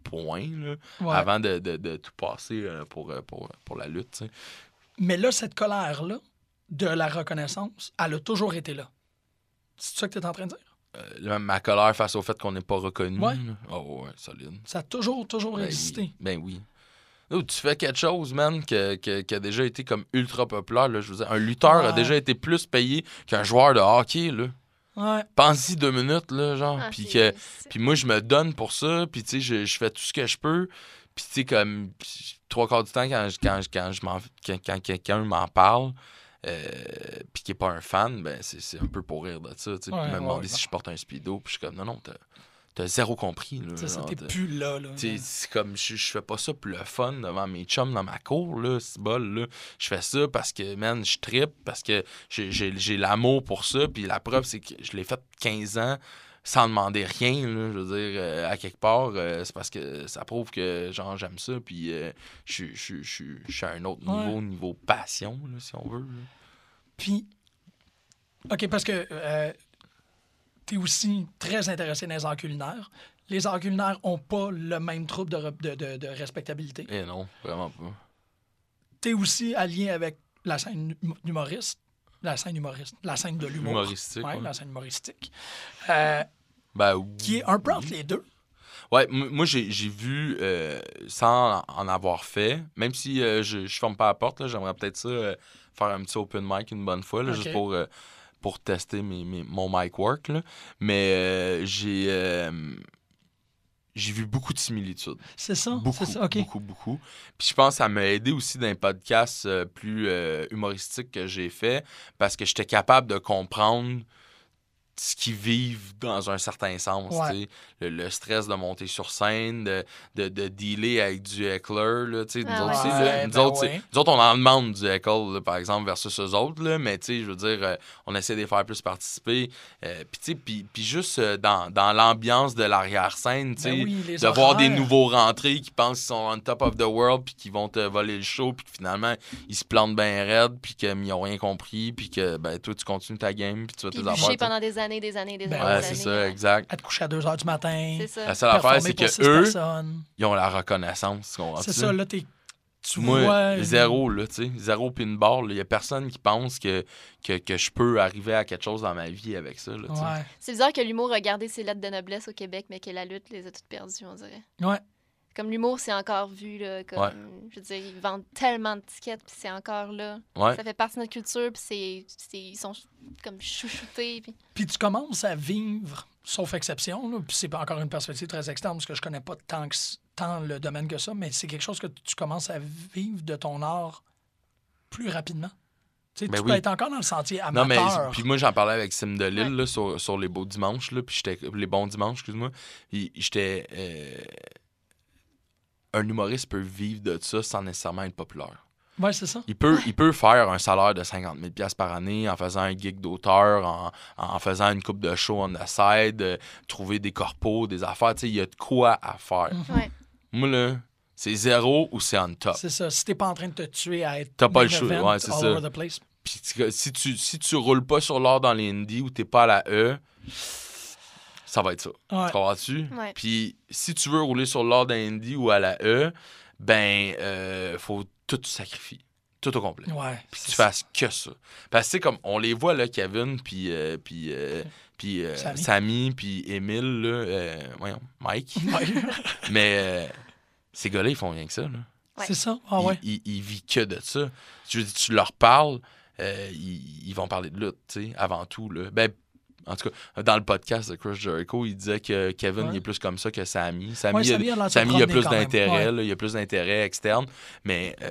point, là Ouais. avant de, de- de tout passer euh, pour, euh, pour, pour la lutte. Mais là, cette colère-là, de la reconnaissance, elle a toujours été là. C'est ça que tu es en train de dire? Euh, ma colère face au fait qu'on n'est pas reconnu. Ouais. Oh ouais, solide. Ça a toujours, toujours Ben existé. oui. Ben oui. Là, tu fais quelque chose, man, que- que- qui a déjà été comme ultra populaire. Là, je veux dire, un lutteur a déjà été plus payé qu'un joueur de hockey. Là. Ouais. Pense-y deux minutes, là, genre. Ah, puis que Puis moi, je me donne pour ça. Puis, tu sais, je, je fais tout ce que je peux. Puis, tu sais, comme trois quarts du temps, quand, je- quand, je- quand, je m'en- quand, quand quelqu'un m'en parle, euh, puis qui n'est pas un fan, ben, c'est c'est un peu pour rire de ça. Tu sais, Ouais, Puis me ouais, demander ouais. si je porte un speedo. Puis, je suis comme, non, non, t'as zéro compris. Là, ça, t'es plus là. là. c'est comme, je, je fais pas ça pour le fun devant mes chums dans ma cour, là, c'est bol, là. Je fais ça parce que, man, je trippe, parce que j'ai- l'amour pour ça, puis la preuve, c'est que je l'ai fait 15 ans sans demander rien, là, je veux dire, euh, à quelque part, euh, c'est parce que ça prouve que, genre, j'aime ça, puis euh, je suis- je je suis je suis à un autre Ouais. niveau, niveau passion, là, si on veut. là. Puis, OK, parce que tu es aussi très intéressé dans les arts culinaires. Les arts culinaires n'ont pas le même trouble de, re- de, de- de respectabilité. Eh non, vraiment pas. Tu es aussi allié avec la scène hum- humoriste. La scène humoriste. La scène de l'humour. Humoristique, Ouais, ouais. la scène humoristique. Euh, Ben, qui est un peu oui. entre les deux. Ouais, moi j'ai j'ai vu euh, sans en avoir fait, même si euh, je, je ferme pas la porte, là, j'aimerais peut-être ça euh, faire un petit open mic une bonne fois, là, juste pour, pour tester mes, mes- mon mic work. là. Mais euh, j'ai euh, j'ai vu beaucoup de similitudes. C'est ça? Beaucoup, ça, beaucoup, beaucoup. Puis je pense que ça m'a aidé aussi dans les podcasts euh, plus humoristiques que j'ai fait parce que j'étais capable de comprendre ce qu'ils vivent dans un certain sens. Ouais. Le, le stress de monter sur scène, de, de, de dealer avec du heckler. Là, tu sais. nous, autres, ouais. tu sais, là, Ouais, nous, ben autres, c'est- ouais. nous autres, on en demande du heckle, là, par exemple, versus eux autres. Là, mais tu sais, je veux dire, euh, on essaie de les faire plus participer. Euh, Puis tu sais, puis- puis juste euh, dans, dans l'ambiance de l'arrière-scène, tu sais, Ben oui, de voir des nouveaux rentrés qui pensent qu'ils sont on top of the world, puis qui vont te voler le show, puis que finalement, ils se plantent bien raide, puis qu'ils n'ont rien compris, puis que ben, toi, tu continues ta game, puis tu vas tes affaires. pendant des années, des années, des Ben années. Ouais, des c'est années, ça, euh, exact. À te coucher à 2 h du matin. C'est ça. La seule affaire, c'est que eux, personnes. ils ont la reconnaissance. C'est ça, là, t'es. Tu Moi, vois. zéro, là, tu sais. Zéro pin bar. Il n'y a personne qui pense que, que, que je peux arriver à quelque chose dans ma vie avec ça, là, tu sais. Ouais. C'est bizarre que l'humour a gardé ses lettres de noblesse au Québec, mais que la lutte les a toutes perdues, on dirait. Ouais. Comme l'humour, c'est encore vu, là. Comme, Ouais. Je veux dire, ils vendent tellement de tickets, puis c'est encore là. Ouais. Ça fait partie de notre culture, puis c'est, c'est- ils sont comme chouchoutés. Puis... Puis tu commences à vivre, sauf exception, là, puis c'est pas encore une perspective très externe parce que je connais pas tant, que, tant le domaine que ça, mais c'est quelque chose que tu commences à vivre de ton art plus rapidement. Tu sais, Ben tu oui. peux être encore dans le sentier Non, mais amateur. puis moi, j'en parlais avec Sim de Lille Ouais. là, sur, sur les beaux dimanches, là, puis j'étais les bons dimanches, excuse-moi. Puis j'étais. euh, un humoriste peut vivre de ça sans nécessairement être populaire. Ouais, c'est ça. Il peut, il peut faire un salaire de 50 000 pièces par année en faisant un gig d'auteur, en, en faisant une coupe de show on the side, euh, trouver des corpos, des affaires. Tu sais, il y a de quoi à faire. Ouais. Moi, là, c'est zéro ou c'est on top. C'est ça. Si t'es pas en train de te tuer à être T'as pas le choix. Ouais, c'est all ça. over the place. Puis si tu, si tu roules pas sur l'or dans les indies ou t'es pas à la E, ça va être ça. Ouais. Tu comprends-tu? Ouais. Puis si tu veux rouler sur l'or dans les indies ou à la E, ben, euh, faut tout sacrifier. Tout au complet. Ouais. Puis tu ça. fasses que ça. Parce que c'est comme, on les voit, là, Kevin, puis euh, puis euh, puis euh, Sammy. Sammy, puis Émile, là, euh, voyons, Mike. Ouais. Mais euh, ces gars-là, ils font rien que ça, là. Ouais. C'est ça? Ah ouais. Ils, ils- ils vivent que de ça. Tu, veux dire, tu leur parles, euh, ils, ils vont parler de lutte, tu sais, avant tout. Là. Ben, en tout cas, dans le podcast de Chris Jericho, il disait que Kevin Ouais. il est plus comme ça que Sammy. Sammy, Ouais, il, Sammy a Sammy, il a plus d'intérêt, Ouais. il a plus d'intérêt externe. Mais euh,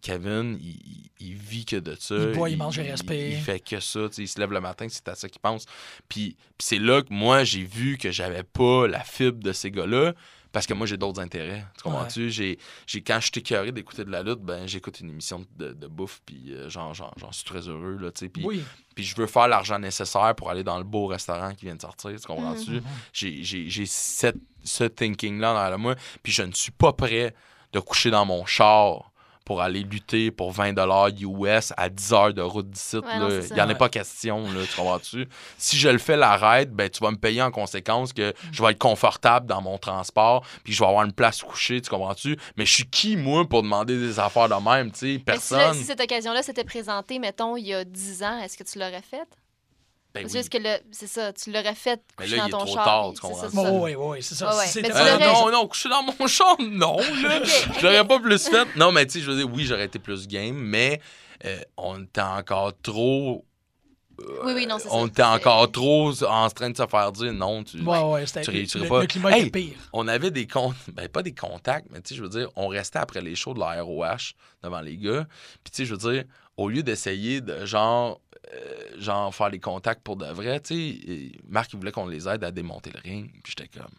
Kevin, il, il- il vit que de ça. Il boit, il mange et Il, respire. il fait que ça. Il se lève le matin, c'est à ça qu'il pense. Puis, puis c'est là que moi, j'ai vu que j'avais pas la fibre de ces gars-là. Parce que moi, j'ai d'autres intérêts. Tu comprends-tu? J'ai, j'ai, quand je suis écœuré d'écouter de la lutte, ben, j'écoute une émission de, de bouffe, puis euh, j'en, j'en- j'en suis très heureux. Là, puis, Oui. puis je veux faire l'argent nécessaire pour aller dans le beau restaurant qui vient de sortir. Tu comprends-tu? Mhm. J'ai, j'ai, j'ai cette- ce thinking-là dans moi, puis je ne suis pas prêt de coucher dans mon char pour aller lutter pour 20 US à 10 heures de route d'ici. Ouais. Il n'y en a Ouais. pas question, là, tu comprends-tu? Si je le fais l'arrête, ben tu vas me payer en conséquence que je vais être confortable dans mon transport, puis je vais avoir une place couchée, tu comprends-tu? Mais je suis qui, moi, pour demander des affaires de même, tu sais? Si, Personne. la- si cette occasion-là s'était présentée, mettons, il y a 10 ans, est-ce que tu l'aurais faite? Ben Parce oui. que est-ce que le- c'est ça, tu l'aurais fait Mais coucher là, dans il est trop char. tard, tu c'est comprends? ça, Bon, ça. oui, oui, c'est ça. Ouais. Mais Euh, non, non, coucher dans mon char, non, là. Je l'aurais pas plus fait. Non, mais tu sais, je veux dire, oui, j'aurais été plus game, mais euh, on était encore trop. Oui, oui, non, c'est ça. On était encore trop en train de se faire dire non. Tu... Ouais, ouais, c'était. Tu réussirais le, pas. le climat Hey! était pire. On avait des comptes, ben pas des contacts, mais tu sais, je veux dire, on restait après les shows de la ROH devant les gars. Puis tu sais, je veux dire, au lieu d'essayer de genre, euh, genre faire les contacts pour de vrai, tu sais, Marc, il voulait qu'on les aide à démonter le ring. Puis j'étais comme,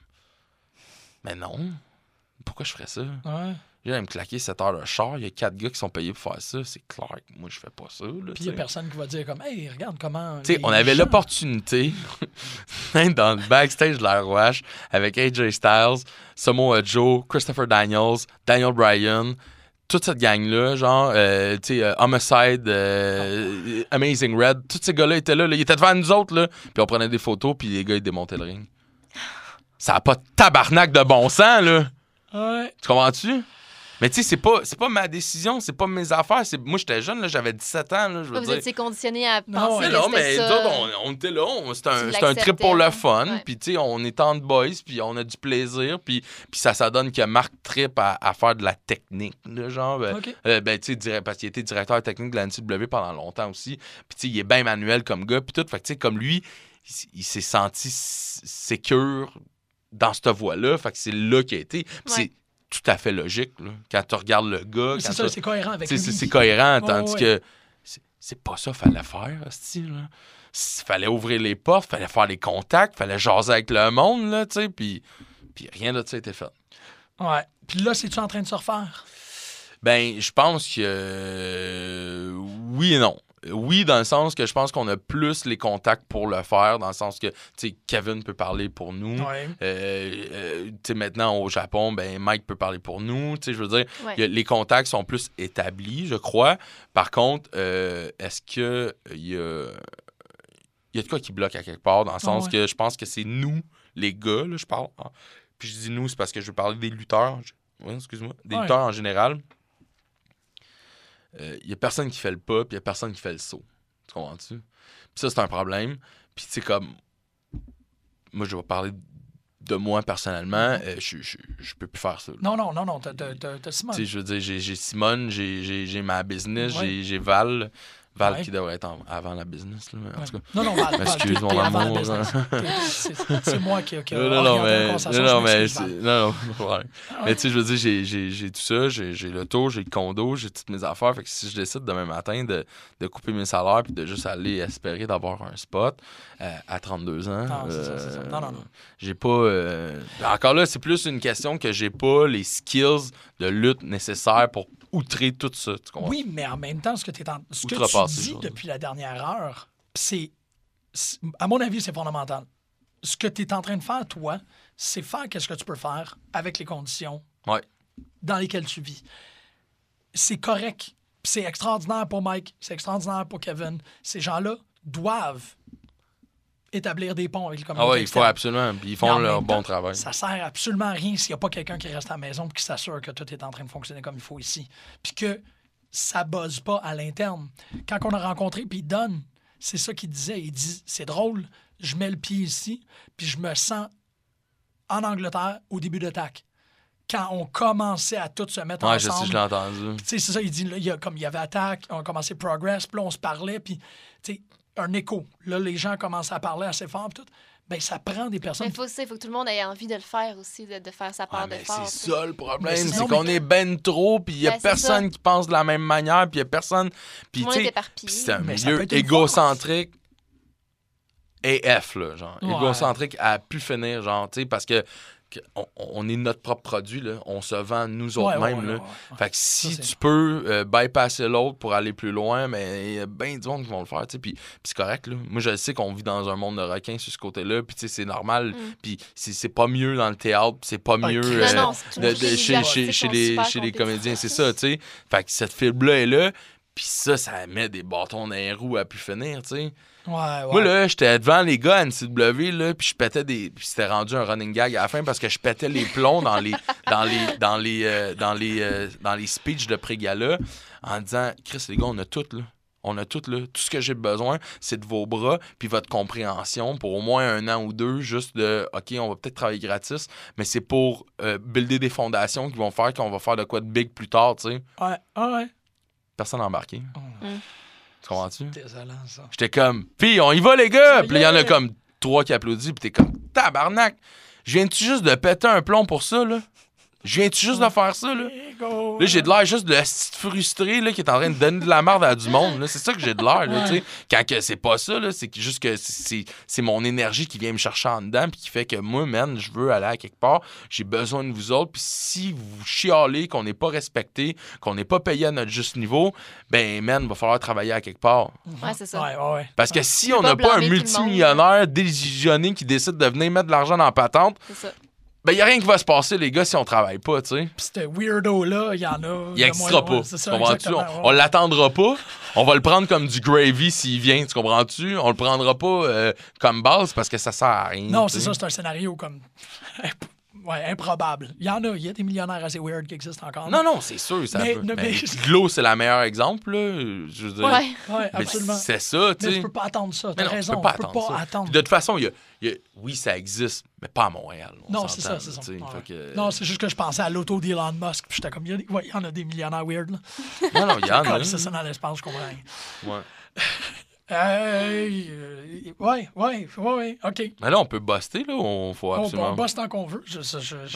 mais non, pourquoi je ferais ça? Ouais. De me claquer 7 heures de char, il y a quatre gars qui sont payés pour faire ça. C'est clair que moi, je fais pas ça. Puis il n'y a personne qui va dire comme Hey, regarde comment. Tu sais, on avait l'opportunité d'être dans le backstage de la ROH avec AJ Styles, Samoa Joe, Christopher Daniels, Daniel Bryan, toute cette gang-là, genre, euh, tu sais, euh, Homicide, euh, Amazing Red, tous ces gars-là étaient là, là, Ils étaient devant nous autres, là. Puis on prenait des photos, puis les gars, ils démontaient le ring. Ça n'a pas de tabarnak de bon sens, là. Ouais. Tu comprends-tu? Mais tu sais, c'est pas, c'est pas ma décision, c'est pas mes affaires. C'est... Moi, j'étais jeune, là, j'avais 17 ans, là, je veux Vous dire. étiez conditionné à Non, penser. Mais que non, c'était mais ça. autres, on, on était là, on- c'était un, c'était un trip pour le l'acceptais, fun, ouais. puis tu sais, on est en boys, puis on a du plaisir, puis, puis ça, ça donne que Marc trip à, à faire de la technique, là, genre, ben, euh, ben, tu sais, dire- parce qu'il était directeur technique de la NCW pendant longtemps aussi, puis tu sais, il est bien manuel comme gars, puis tout, fait que tu sais, comme lui, il, s'est senti s- sécure dans cette voie-là, fait que c'est là qu'il a été, puis Ouais. c'est tout à fait logique, là, quand tu regardes le gars, C'est ça, c'est cohérent avec lui. c'est cohérent, tandis ouais. que c'est- c'est pas ça qu'il fallait faire, style. Il fallait ouvrir les portes, fallait faire les contacts, fallait jaser avec le monde, là, tu sais, puis, puis rien de ça a été fait. Ouais. Puis là, c'est-tu en train de se refaire? Ben, je pense que euh, oui et non. Oui, dans le sens que je pense qu'on a plus les contacts pour le faire, dans le sens que, tu sais, Kevin peut parler pour nous. Ouais. Euh, euh, tu sais, maintenant, au Japon, ben, Mike peut parler pour nous. Tu sais, je veux dire, Ouais. a- les contacts sont plus établis, je crois. Par contre, euh, est-ce que il y a, il y a de quoi qui bloque à quelque part, dans le sens ouais. que je pense que c'est nous, les gars, là, je parle. hein. Puis je dis nous, c'est parce que je veux parler des lutteurs. Je- excuse-moi. Des Ouais. lutteurs en général. Euh, Il y a personne qui fait le pas, puis il y a personne qui fait le saut. Tu comprends-tu? Puis ça, c'est un problème. Puis c'est comme. Moi, je vais parler de moi personnellement. euh, je, je, je peux plus faire ça. là. Non, non, non, non. T'as, Simone. Tu sais, je veux dire, j'ai, Simone, j'ai, ma business, Ouais. j'ai Val. Val Ouais. qui devrait être en- avant la business. Là, mais en Ouais. tout cas. Non, non, Val, Excuse mon amour, hein. C'est, moi qui, a Non, non, non, mais, non, mais, non, non, problème. Mais tu sais, je veux dire, j'ai, tout ça, j'ai, j'ai l'auto, j'ai le condo, j'ai toutes mes affaires. Fait que si je décide demain matin de, de couper mes salaires puis de juste aller espérer d'avoir un spot euh, à 32 ans, Non, ça, ça. Non, non, non. j'ai pas. euh, Encore là, c'est plus une question que j'ai pas les skills de lutte nécessaires pour outrer tout ça. Tu comprends? Oui, mais en même temps, ce que, t'es en- ce que tu dis depuis la dernière heure, c'est, à mon avis, c'est fondamental. Ce que tu es en train de faire, toi, c'est faire qu'est-ce que tu peux faire avec les conditions Ouais. dans lesquelles tu vis. C'est correct. C'est extraordinaire pour Mike, c'est extraordinaire pour Kevin. Ces gens-là doivent établir des ponts avec le communauté Ah ouais, il faut absolument. Puis ils font leur bon temps, travail. Ça sert absolument à rien s'il n'y a pas quelqu'un qui reste à la maison et qui s'assure que tout est en train de fonctionner comme il faut ici. Puis que ça buzz pas à l'interne. Quand on a rencontré, puis Don, c'est ça qu'il disait. Il dit c'est drôle, je mets le pied ici, puis je me sens en Angleterre au début de TAC. Quand on commençait à tout se mettre Ouais, je sais, ensemble. je l'ai entendu. Puis, tu sais, c'est ça, il dit, là, il y a, comme il y avait Attack, on a commencé Progress, puis là, on se parlait, puis, tu sais, un écho. Là, les gens commencent à parler assez fort, tout. Ben, ça prend des personnes. Il faut, faut que tout le monde ait envie de le faire aussi, de, de faire sa part Ah, d'effort. c'est ça le problème, c'est- qu'on mais- est ben trop, puis il y a Ben, personne qui pense de la même manière, puis il y a personne. Puis c'est un Mais milieu égocentrique. AF, là, genre. Ouais. Égocentrique à pu finir, genre, tu sais, parce que on, on est notre propre produit, là. On se vend nous autres Ouais, mêmes, ouais, là. ouais, ouais. Fait que si Ça, tu peux euh, bypasser l'autre pour aller plus loin, mais il y a bien du monde qui vont le faire, tu sais. Puis, c'est correct, là. Moi, je sais qu'on vit dans un monde de requins sur ce côté-là, puis tu sais, c'est normal. Mm. Puis c'est c'est pas mieux dans le théâtre, c'est pas Ah, mieux euh, Non, non, de- de- chez, les, chez comédiens, c'est ça, tu sais. Fait que cette fibre-là est là, puis ça, ça met des bâtons dans les roues à pu finir, tu sais. Ouais, ouais. Moi, là, j'étais devant les gars à NCW, là, puis je pétais des. Puis c'était rendu un running gag à la fin parce que je pétais les plombs dans les, dans les, dans les, euh, dans les, euh, dans les speeches de pré-gala en disant Chris, les gars, on a tout, là. On a tout, là. Tout ce que j'ai besoin, c'est de vos bras, puis votre compréhension pour au moins un an ou deux, juste de OK, on va peut-être travailler gratis, mais c'est pour euh, builder des fondations qui vont faire qu'on va faire de quoi de big plus tard, tu sais. Ouais, ouais, ouais. Personne n'a embarqué. Mm. Tu comprends-tu? Désolant, ça. J'étais comme, puis on y va, les gars. Puis il y en a comme trois qui applaudissent, puis t'es comme, tabarnak. Je viens-tu juste de péter un plomb pour ça, là? Je viens-tu juste de faire ça, là? Là, j'ai de l'air juste de la petite frustré, là, qui est en train de donner de la merde à du monde, là. C'est ça que j'ai de l'air, là, tu sais. Quand que c'est pas ça, là, c'est juste que c'est c'est mon énergie qui vient me chercher en dedans, puis qui fait que moi, man, je veux aller à quelque part. J'ai besoin de vous autres, puis si vous chialez qu'on n'est pas respecté, qu'on n'est pas payé à notre juste niveau, ben, man, va falloir travailler à quelque part. Ouais, c'est ça. Ouais, ouais, ouais. Parce que si on n'a pas pas un multimillionnaire désillusionné qui décide de venir mettre de l'argent dans la patente, C'est ça. Ben il n'y a rien qui va se passer, les gars, si on travaille pas, tu sais. Puis ce weirdo-là, il y en a. Il n'existera pas. Ça, comprends-tu? On, ouais. on l'attendra pas. On va le prendre comme du gravy s'il vient, tu comprends-tu? On le prendra pas euh, comme base parce que ça sert à rien. Non, c'est ça, c'est un scénario comme. ouais, improbable. Il y en a, il y a des millionnaires assez weird qui existent encore. Non, non, c'est sûr. Ça Mais- peut. mais- Mais Glo, c'est le meilleur exemple, là. Je veux dire. Ouais. Ouais, Mais absolument. c'est ça, tu Mais sais. tu peux pas attendre ça. Mais T'as non, tu raison. peux pas tu peux attendre pas ça. attendre. De toute façon, il y a- il y a- oui, ça existe, mais pas à Montréal. on Non, c'est ça, c'est ça. Ouais. Que- Non, c'est juste que je pensais à l'auto d'Elon Musk, puis j'étais comme, il y, a des- ouais, il y en a des millionnaires weird, là. non, non, il y en a. Comme ça, ça dans l'espace, je comprends rien. Ouais. Euh, ouais, ouais, ouais, OK. Mais là, on peut buster, là, on faut On, absolument. on bosse tant qu'on veut. J'ai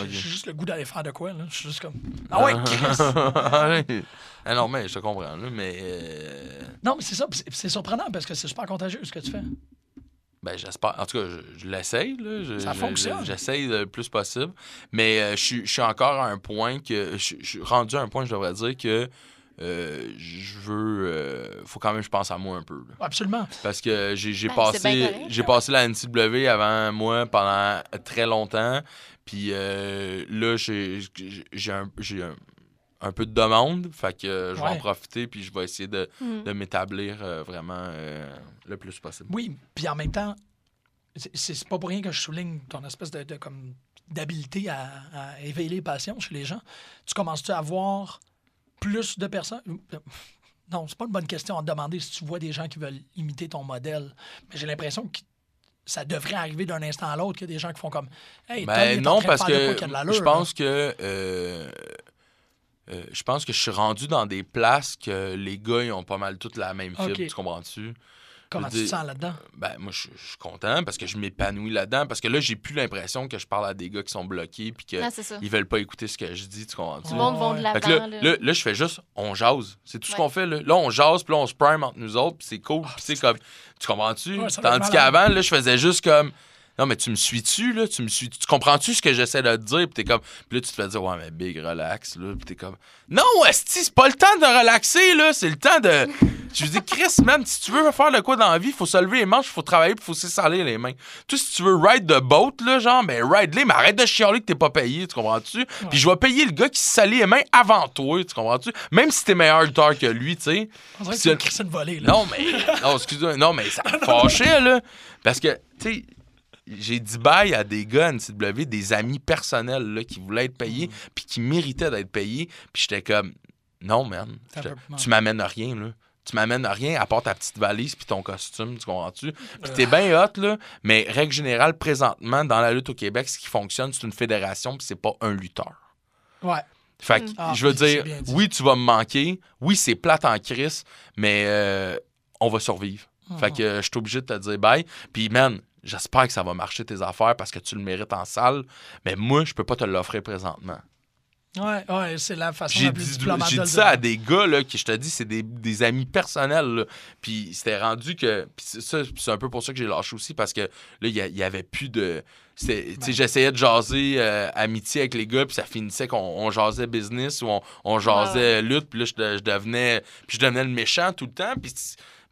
juste le goût d'aller faire de quoi, là. Je suis juste comme. Ah ouais, Chris! Allez. Ah non, mais je te comprends, là, mais. euh, Non, mais c'est ça. c'est- surprenant parce que c'est super contagieux ce que tu fais. Ben, j'espère. En tout cas, je, je l'essaye. là. Je- Ça fonctionne. je- J'essaye le plus possible. Mais euh, je, suis- je suis encore à un point que. Je, je suis rendu à un point, je devrais dire que. Euh, je veux. euh, faut quand même que je pense à moi un peu. là. Absolument. Parce que j'ai j'ai Ben, c'est bien passé, correct, j'ai là. passé la NCW avant moi pendant très longtemps. Puis euh, là, j'ai j'ai- j'ai un, j'ai un, un peu de demande. Fait que euh, je vais en Ouais. profiter puis je vais essayer de, Hmm. de m'établir euh, vraiment euh, le plus possible. Oui, puis en même temps, c'est- c'est pas pour rien que je souligne ton espèce de, de comme d'habileté à, à éveiller les passions chez les gens. Tu commences-tu à voir plus de personnes? Non, c'est pas une bonne question à te demander si tu vois des gens qui veulent imiter ton modèle. Mais j'ai l'impression que ça devrait arriver d'un instant à l'autre qu'il y a des gens qui font comme Hey, Ben en non, parce que je pense que euh, euh, je pense que je suis rendu dans des places que les gars ils ont pas mal toutes la même fibre, tu comprends-tu? Comment tu te sens là-dedans? Ben moi je je suis content parce que je m'épanouis là-dedans parce que là j'ai plus l'impression que je parle à des gars qui sont bloqués puis qu'ils Ah, ça. veulent pas écouter ce que je dis, tu comprends-tu? Tout le monde va de l'avant. là, là. là, là, je fais juste, on jase. C'est tout ce qu'on fait. Là. là, on jase, puis là, on se prime entre nous autres, puis c'est cool. Puis c'est comme, tu comprends-tu? Ouais, Tandis qu'avant, là, je faisais juste comme, non, mais tu me suis-tu, là? Tu me suis Tu comprends-tu ce que j'essaie de te dire? Puis t'es comme, puis là, tu te fais dire, ouais, mais big, relax, là. Puis t'es comme, non, Esti, c'est pas le temps de relaxer, là. C'est le temps de. Je dis, Chris, man, si tu veux faire de quoi dans la vie, faut se lever les manches, faut travailler, puis faut se salir les mains. Toi, si tu veux ride de boat, là, genre, ben, ride-les, mais arrête de chialer que t'es pas payé, tu comprends-tu? Puis je vais payer le gars qui se salit les mains avant toi, tu comprends-tu? Même si t'es meilleur lutteur que lui, tu sais. On dirait que tu une volée. Là. non, mais. Non, excuse-moi. Non, mais ça me fâchait, là. Parce que, tu sais, j'ai dit bye à des gars à NCW, des amis personnels, là, qui voulaient être payés, Mm. puis qui méritaient d'être payés. Puis j'étais comme, non, man. Tu m'amènes à rien, là. Tu m'amènes à rien à part ta petite valise puis ton costume, tu comprends-tu? Puis t'es bien hot, là, mais règle générale, présentement, dans la lutte au Québec, ce qui fonctionne, c'est une fédération puis c'est pas un lutteur. Ouais. Fait que, Ah, je veux c'est dire, oui, tu vas me manquer. Oui, c'est plate en crise, mais euh, on va survivre. Fait que euh, je suis obligé de te dire bye. Puis, man, j'espère que ça va marcher tes affaires parce que tu le mérites en salle. Mais moi, je peux pas te l'offrir présentement. Ouais, ouais, c'est la façon la plus dit, diplomate j'ai dit ça à des gars là, qui, je te dis, c'est des, des amis personnels. là. Puis c'était rendu que. C'est ça, c'est un peu pour ça que j'ai lâché aussi, parce que là, il y, a- il y avait plus de. c'était- tu sais, Ben. J'essayais de jaser euh, amitié avec les gars, puis ça finissait qu'on on jasait business ou on, on jasait lutte, puis là, je, je devenais. Puis je devenais le méchant tout le temps. Puis.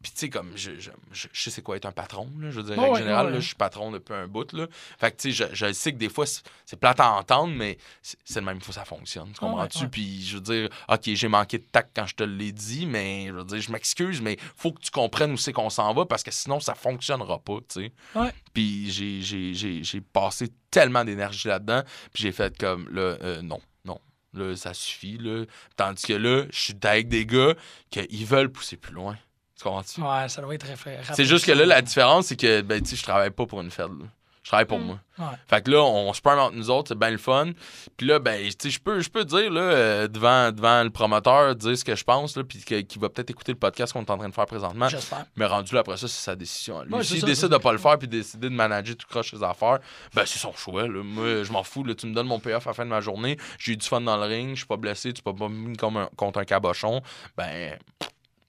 Puis, tu sais, comme, je, je, je- je sais c'est quoi être un patron, là. Je veux dire, en Ouais, général, ouais. là, je suis patron depuis un bout, là. Fait que, tu sais, je, je sais que des fois, c'est plate à entendre, mais c'est le même, faut que ça fonctionne. Tu comprends-tu? ouais. Puis, je veux dire, OK, j'ai manqué de tact quand je te l'ai dit, mais je veux dire, je m'excuse, mais faut que tu comprennes où c'est qu'on s'en va parce que sinon, ça fonctionnera pas, tu sais. Ouais. Puis, j'ai- passé tellement d'énergie là-dedans, puis j'ai fait comme, là, euh, non, non. Là, ça suffit, là. Tandis que là, je suis avec des gars qui veulent pousser plus loin. Tu comprends-tu? Ouais, ça doit être très C'est juste que là, la différence, c'est que, ben, tu sais, je travaille pas pour une fête, là. Je travaille pour Mm. moi. Ouais. Fait que là, on se prend entre nous autres, c'est bien le fun. Puis là, ben, tu sais, je peux, je peux dire, là, euh, devant, devant le promoteur, dire ce que je pense, là, puis qu'il va peut-être écouter le podcast qu'on est en train de faire présentement. J'espère. Mais rendu là, après ça, c'est sa décision. Lui, s'il décide de pas le faire puis décider de manager tout croche ses affaires, ben, c'est son choix, là. Moi, je m'en fous, là. Tu me donnes mon payoff à la fin de ma journée, j'ai eu du fun dans le ring, je suis pas blessé, tu peux pas me mis comme un- contre un cabochon. Ben,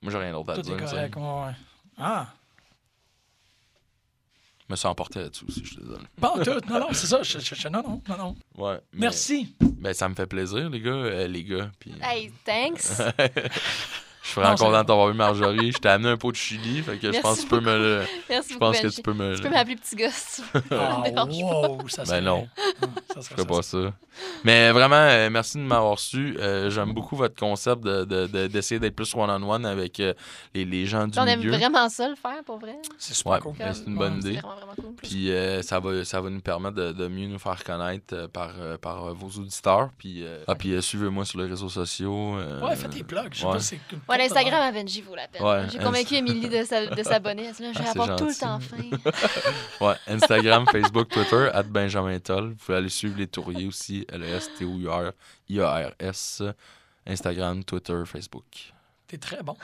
moi, j'ai rien d'autre à Tout dire. est correct. Ouais, ouais. Ah, Je me suis emporté là-dessus aussi, je suis désolé. pas en tout. Non, non, c'est ça. Je, je- je- non, non, non, non. Ouais. mais- Merci. Ben, ça me fait plaisir, les gars. euh, les gars. Puis, Hey, thanks. je suis vraiment content de t'avoir vu, Marjorie. Je t'ai amené un pot de chili, fait que je Merci pense que tu peux me le. Merci Je beaucoup, pense que Benji. tu peux me. Tu peux m'appeler petit gosse. Ah, pas. wow, ça Ben serait... non. Ah, Ça serait Je ferais pas ça. Mais vraiment, euh, merci de m'avoir reçu. Euh, J'aime beaucoup votre concept d'essayer de, d'être plus one-on-one avec euh, les, les gens du On aime milieu. vraiment ça le faire, pour vrai. C'est super Ouais, cool. ben, c'est une bonne idée. vraiment, vraiment cool. Puis euh, ça, va, ça va nous permettre de, de mieux nous faire connaître euh, par, euh, par vos auditeurs. Puis, euh, ah, puis euh, suivez-moi sur les réseaux sociaux. euh, Ouais, fais tes plugs. Je sais ouais. pas, l'Instagram à Benji vaut la peine. Ouais, J'ai convaincu Émilie de sa- de s'abonner. Là, je vais Ah, avoir tout le temps faim. Ouais, Instagram, Facebook, Twitter, at Benjamin Toll. Vous pouvez aller suivre les tourriers aussi, L-E-S-T-O-U-R, I-A-R-S, Instagram, Twitter, Facebook. T'es très bon.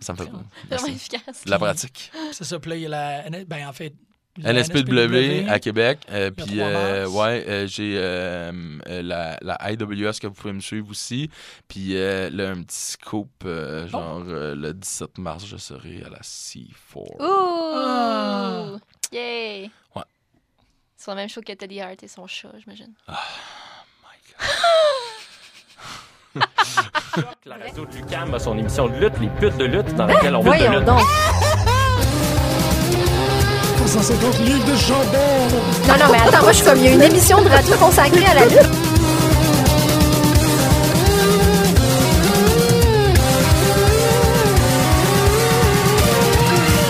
Ça me fait Vraiment merci. efficace. De la pratique. C'est ça. Puis là, il y a la. N- Ben, en fait. NSPW à Québec. euh, puis, 3 euh, ouais, euh, j'ai la, la IWS que vous pouvez me suivre aussi. Puis euh, là, un petit scoop, euh, genre euh, le 17 mars, je serai à la C4. Ouh! Ah. Yay! Ouais. C'est la même chose que Teddy Hart et son chat, j'imagine. La radio de Lucam a son émission de lutte, les putes de lutte, dans laquelle on veut de lutte. donc. 150 livres de jambon! Non, non, mais attends, moi, je suis comme, il y a une émission de radio consacrée à la lutte.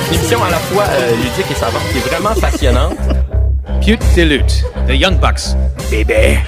Une émission à la fois euh, ludique et savante qui est vraiment passionnante. Pute de lutte. The Young Bucks. Bébé.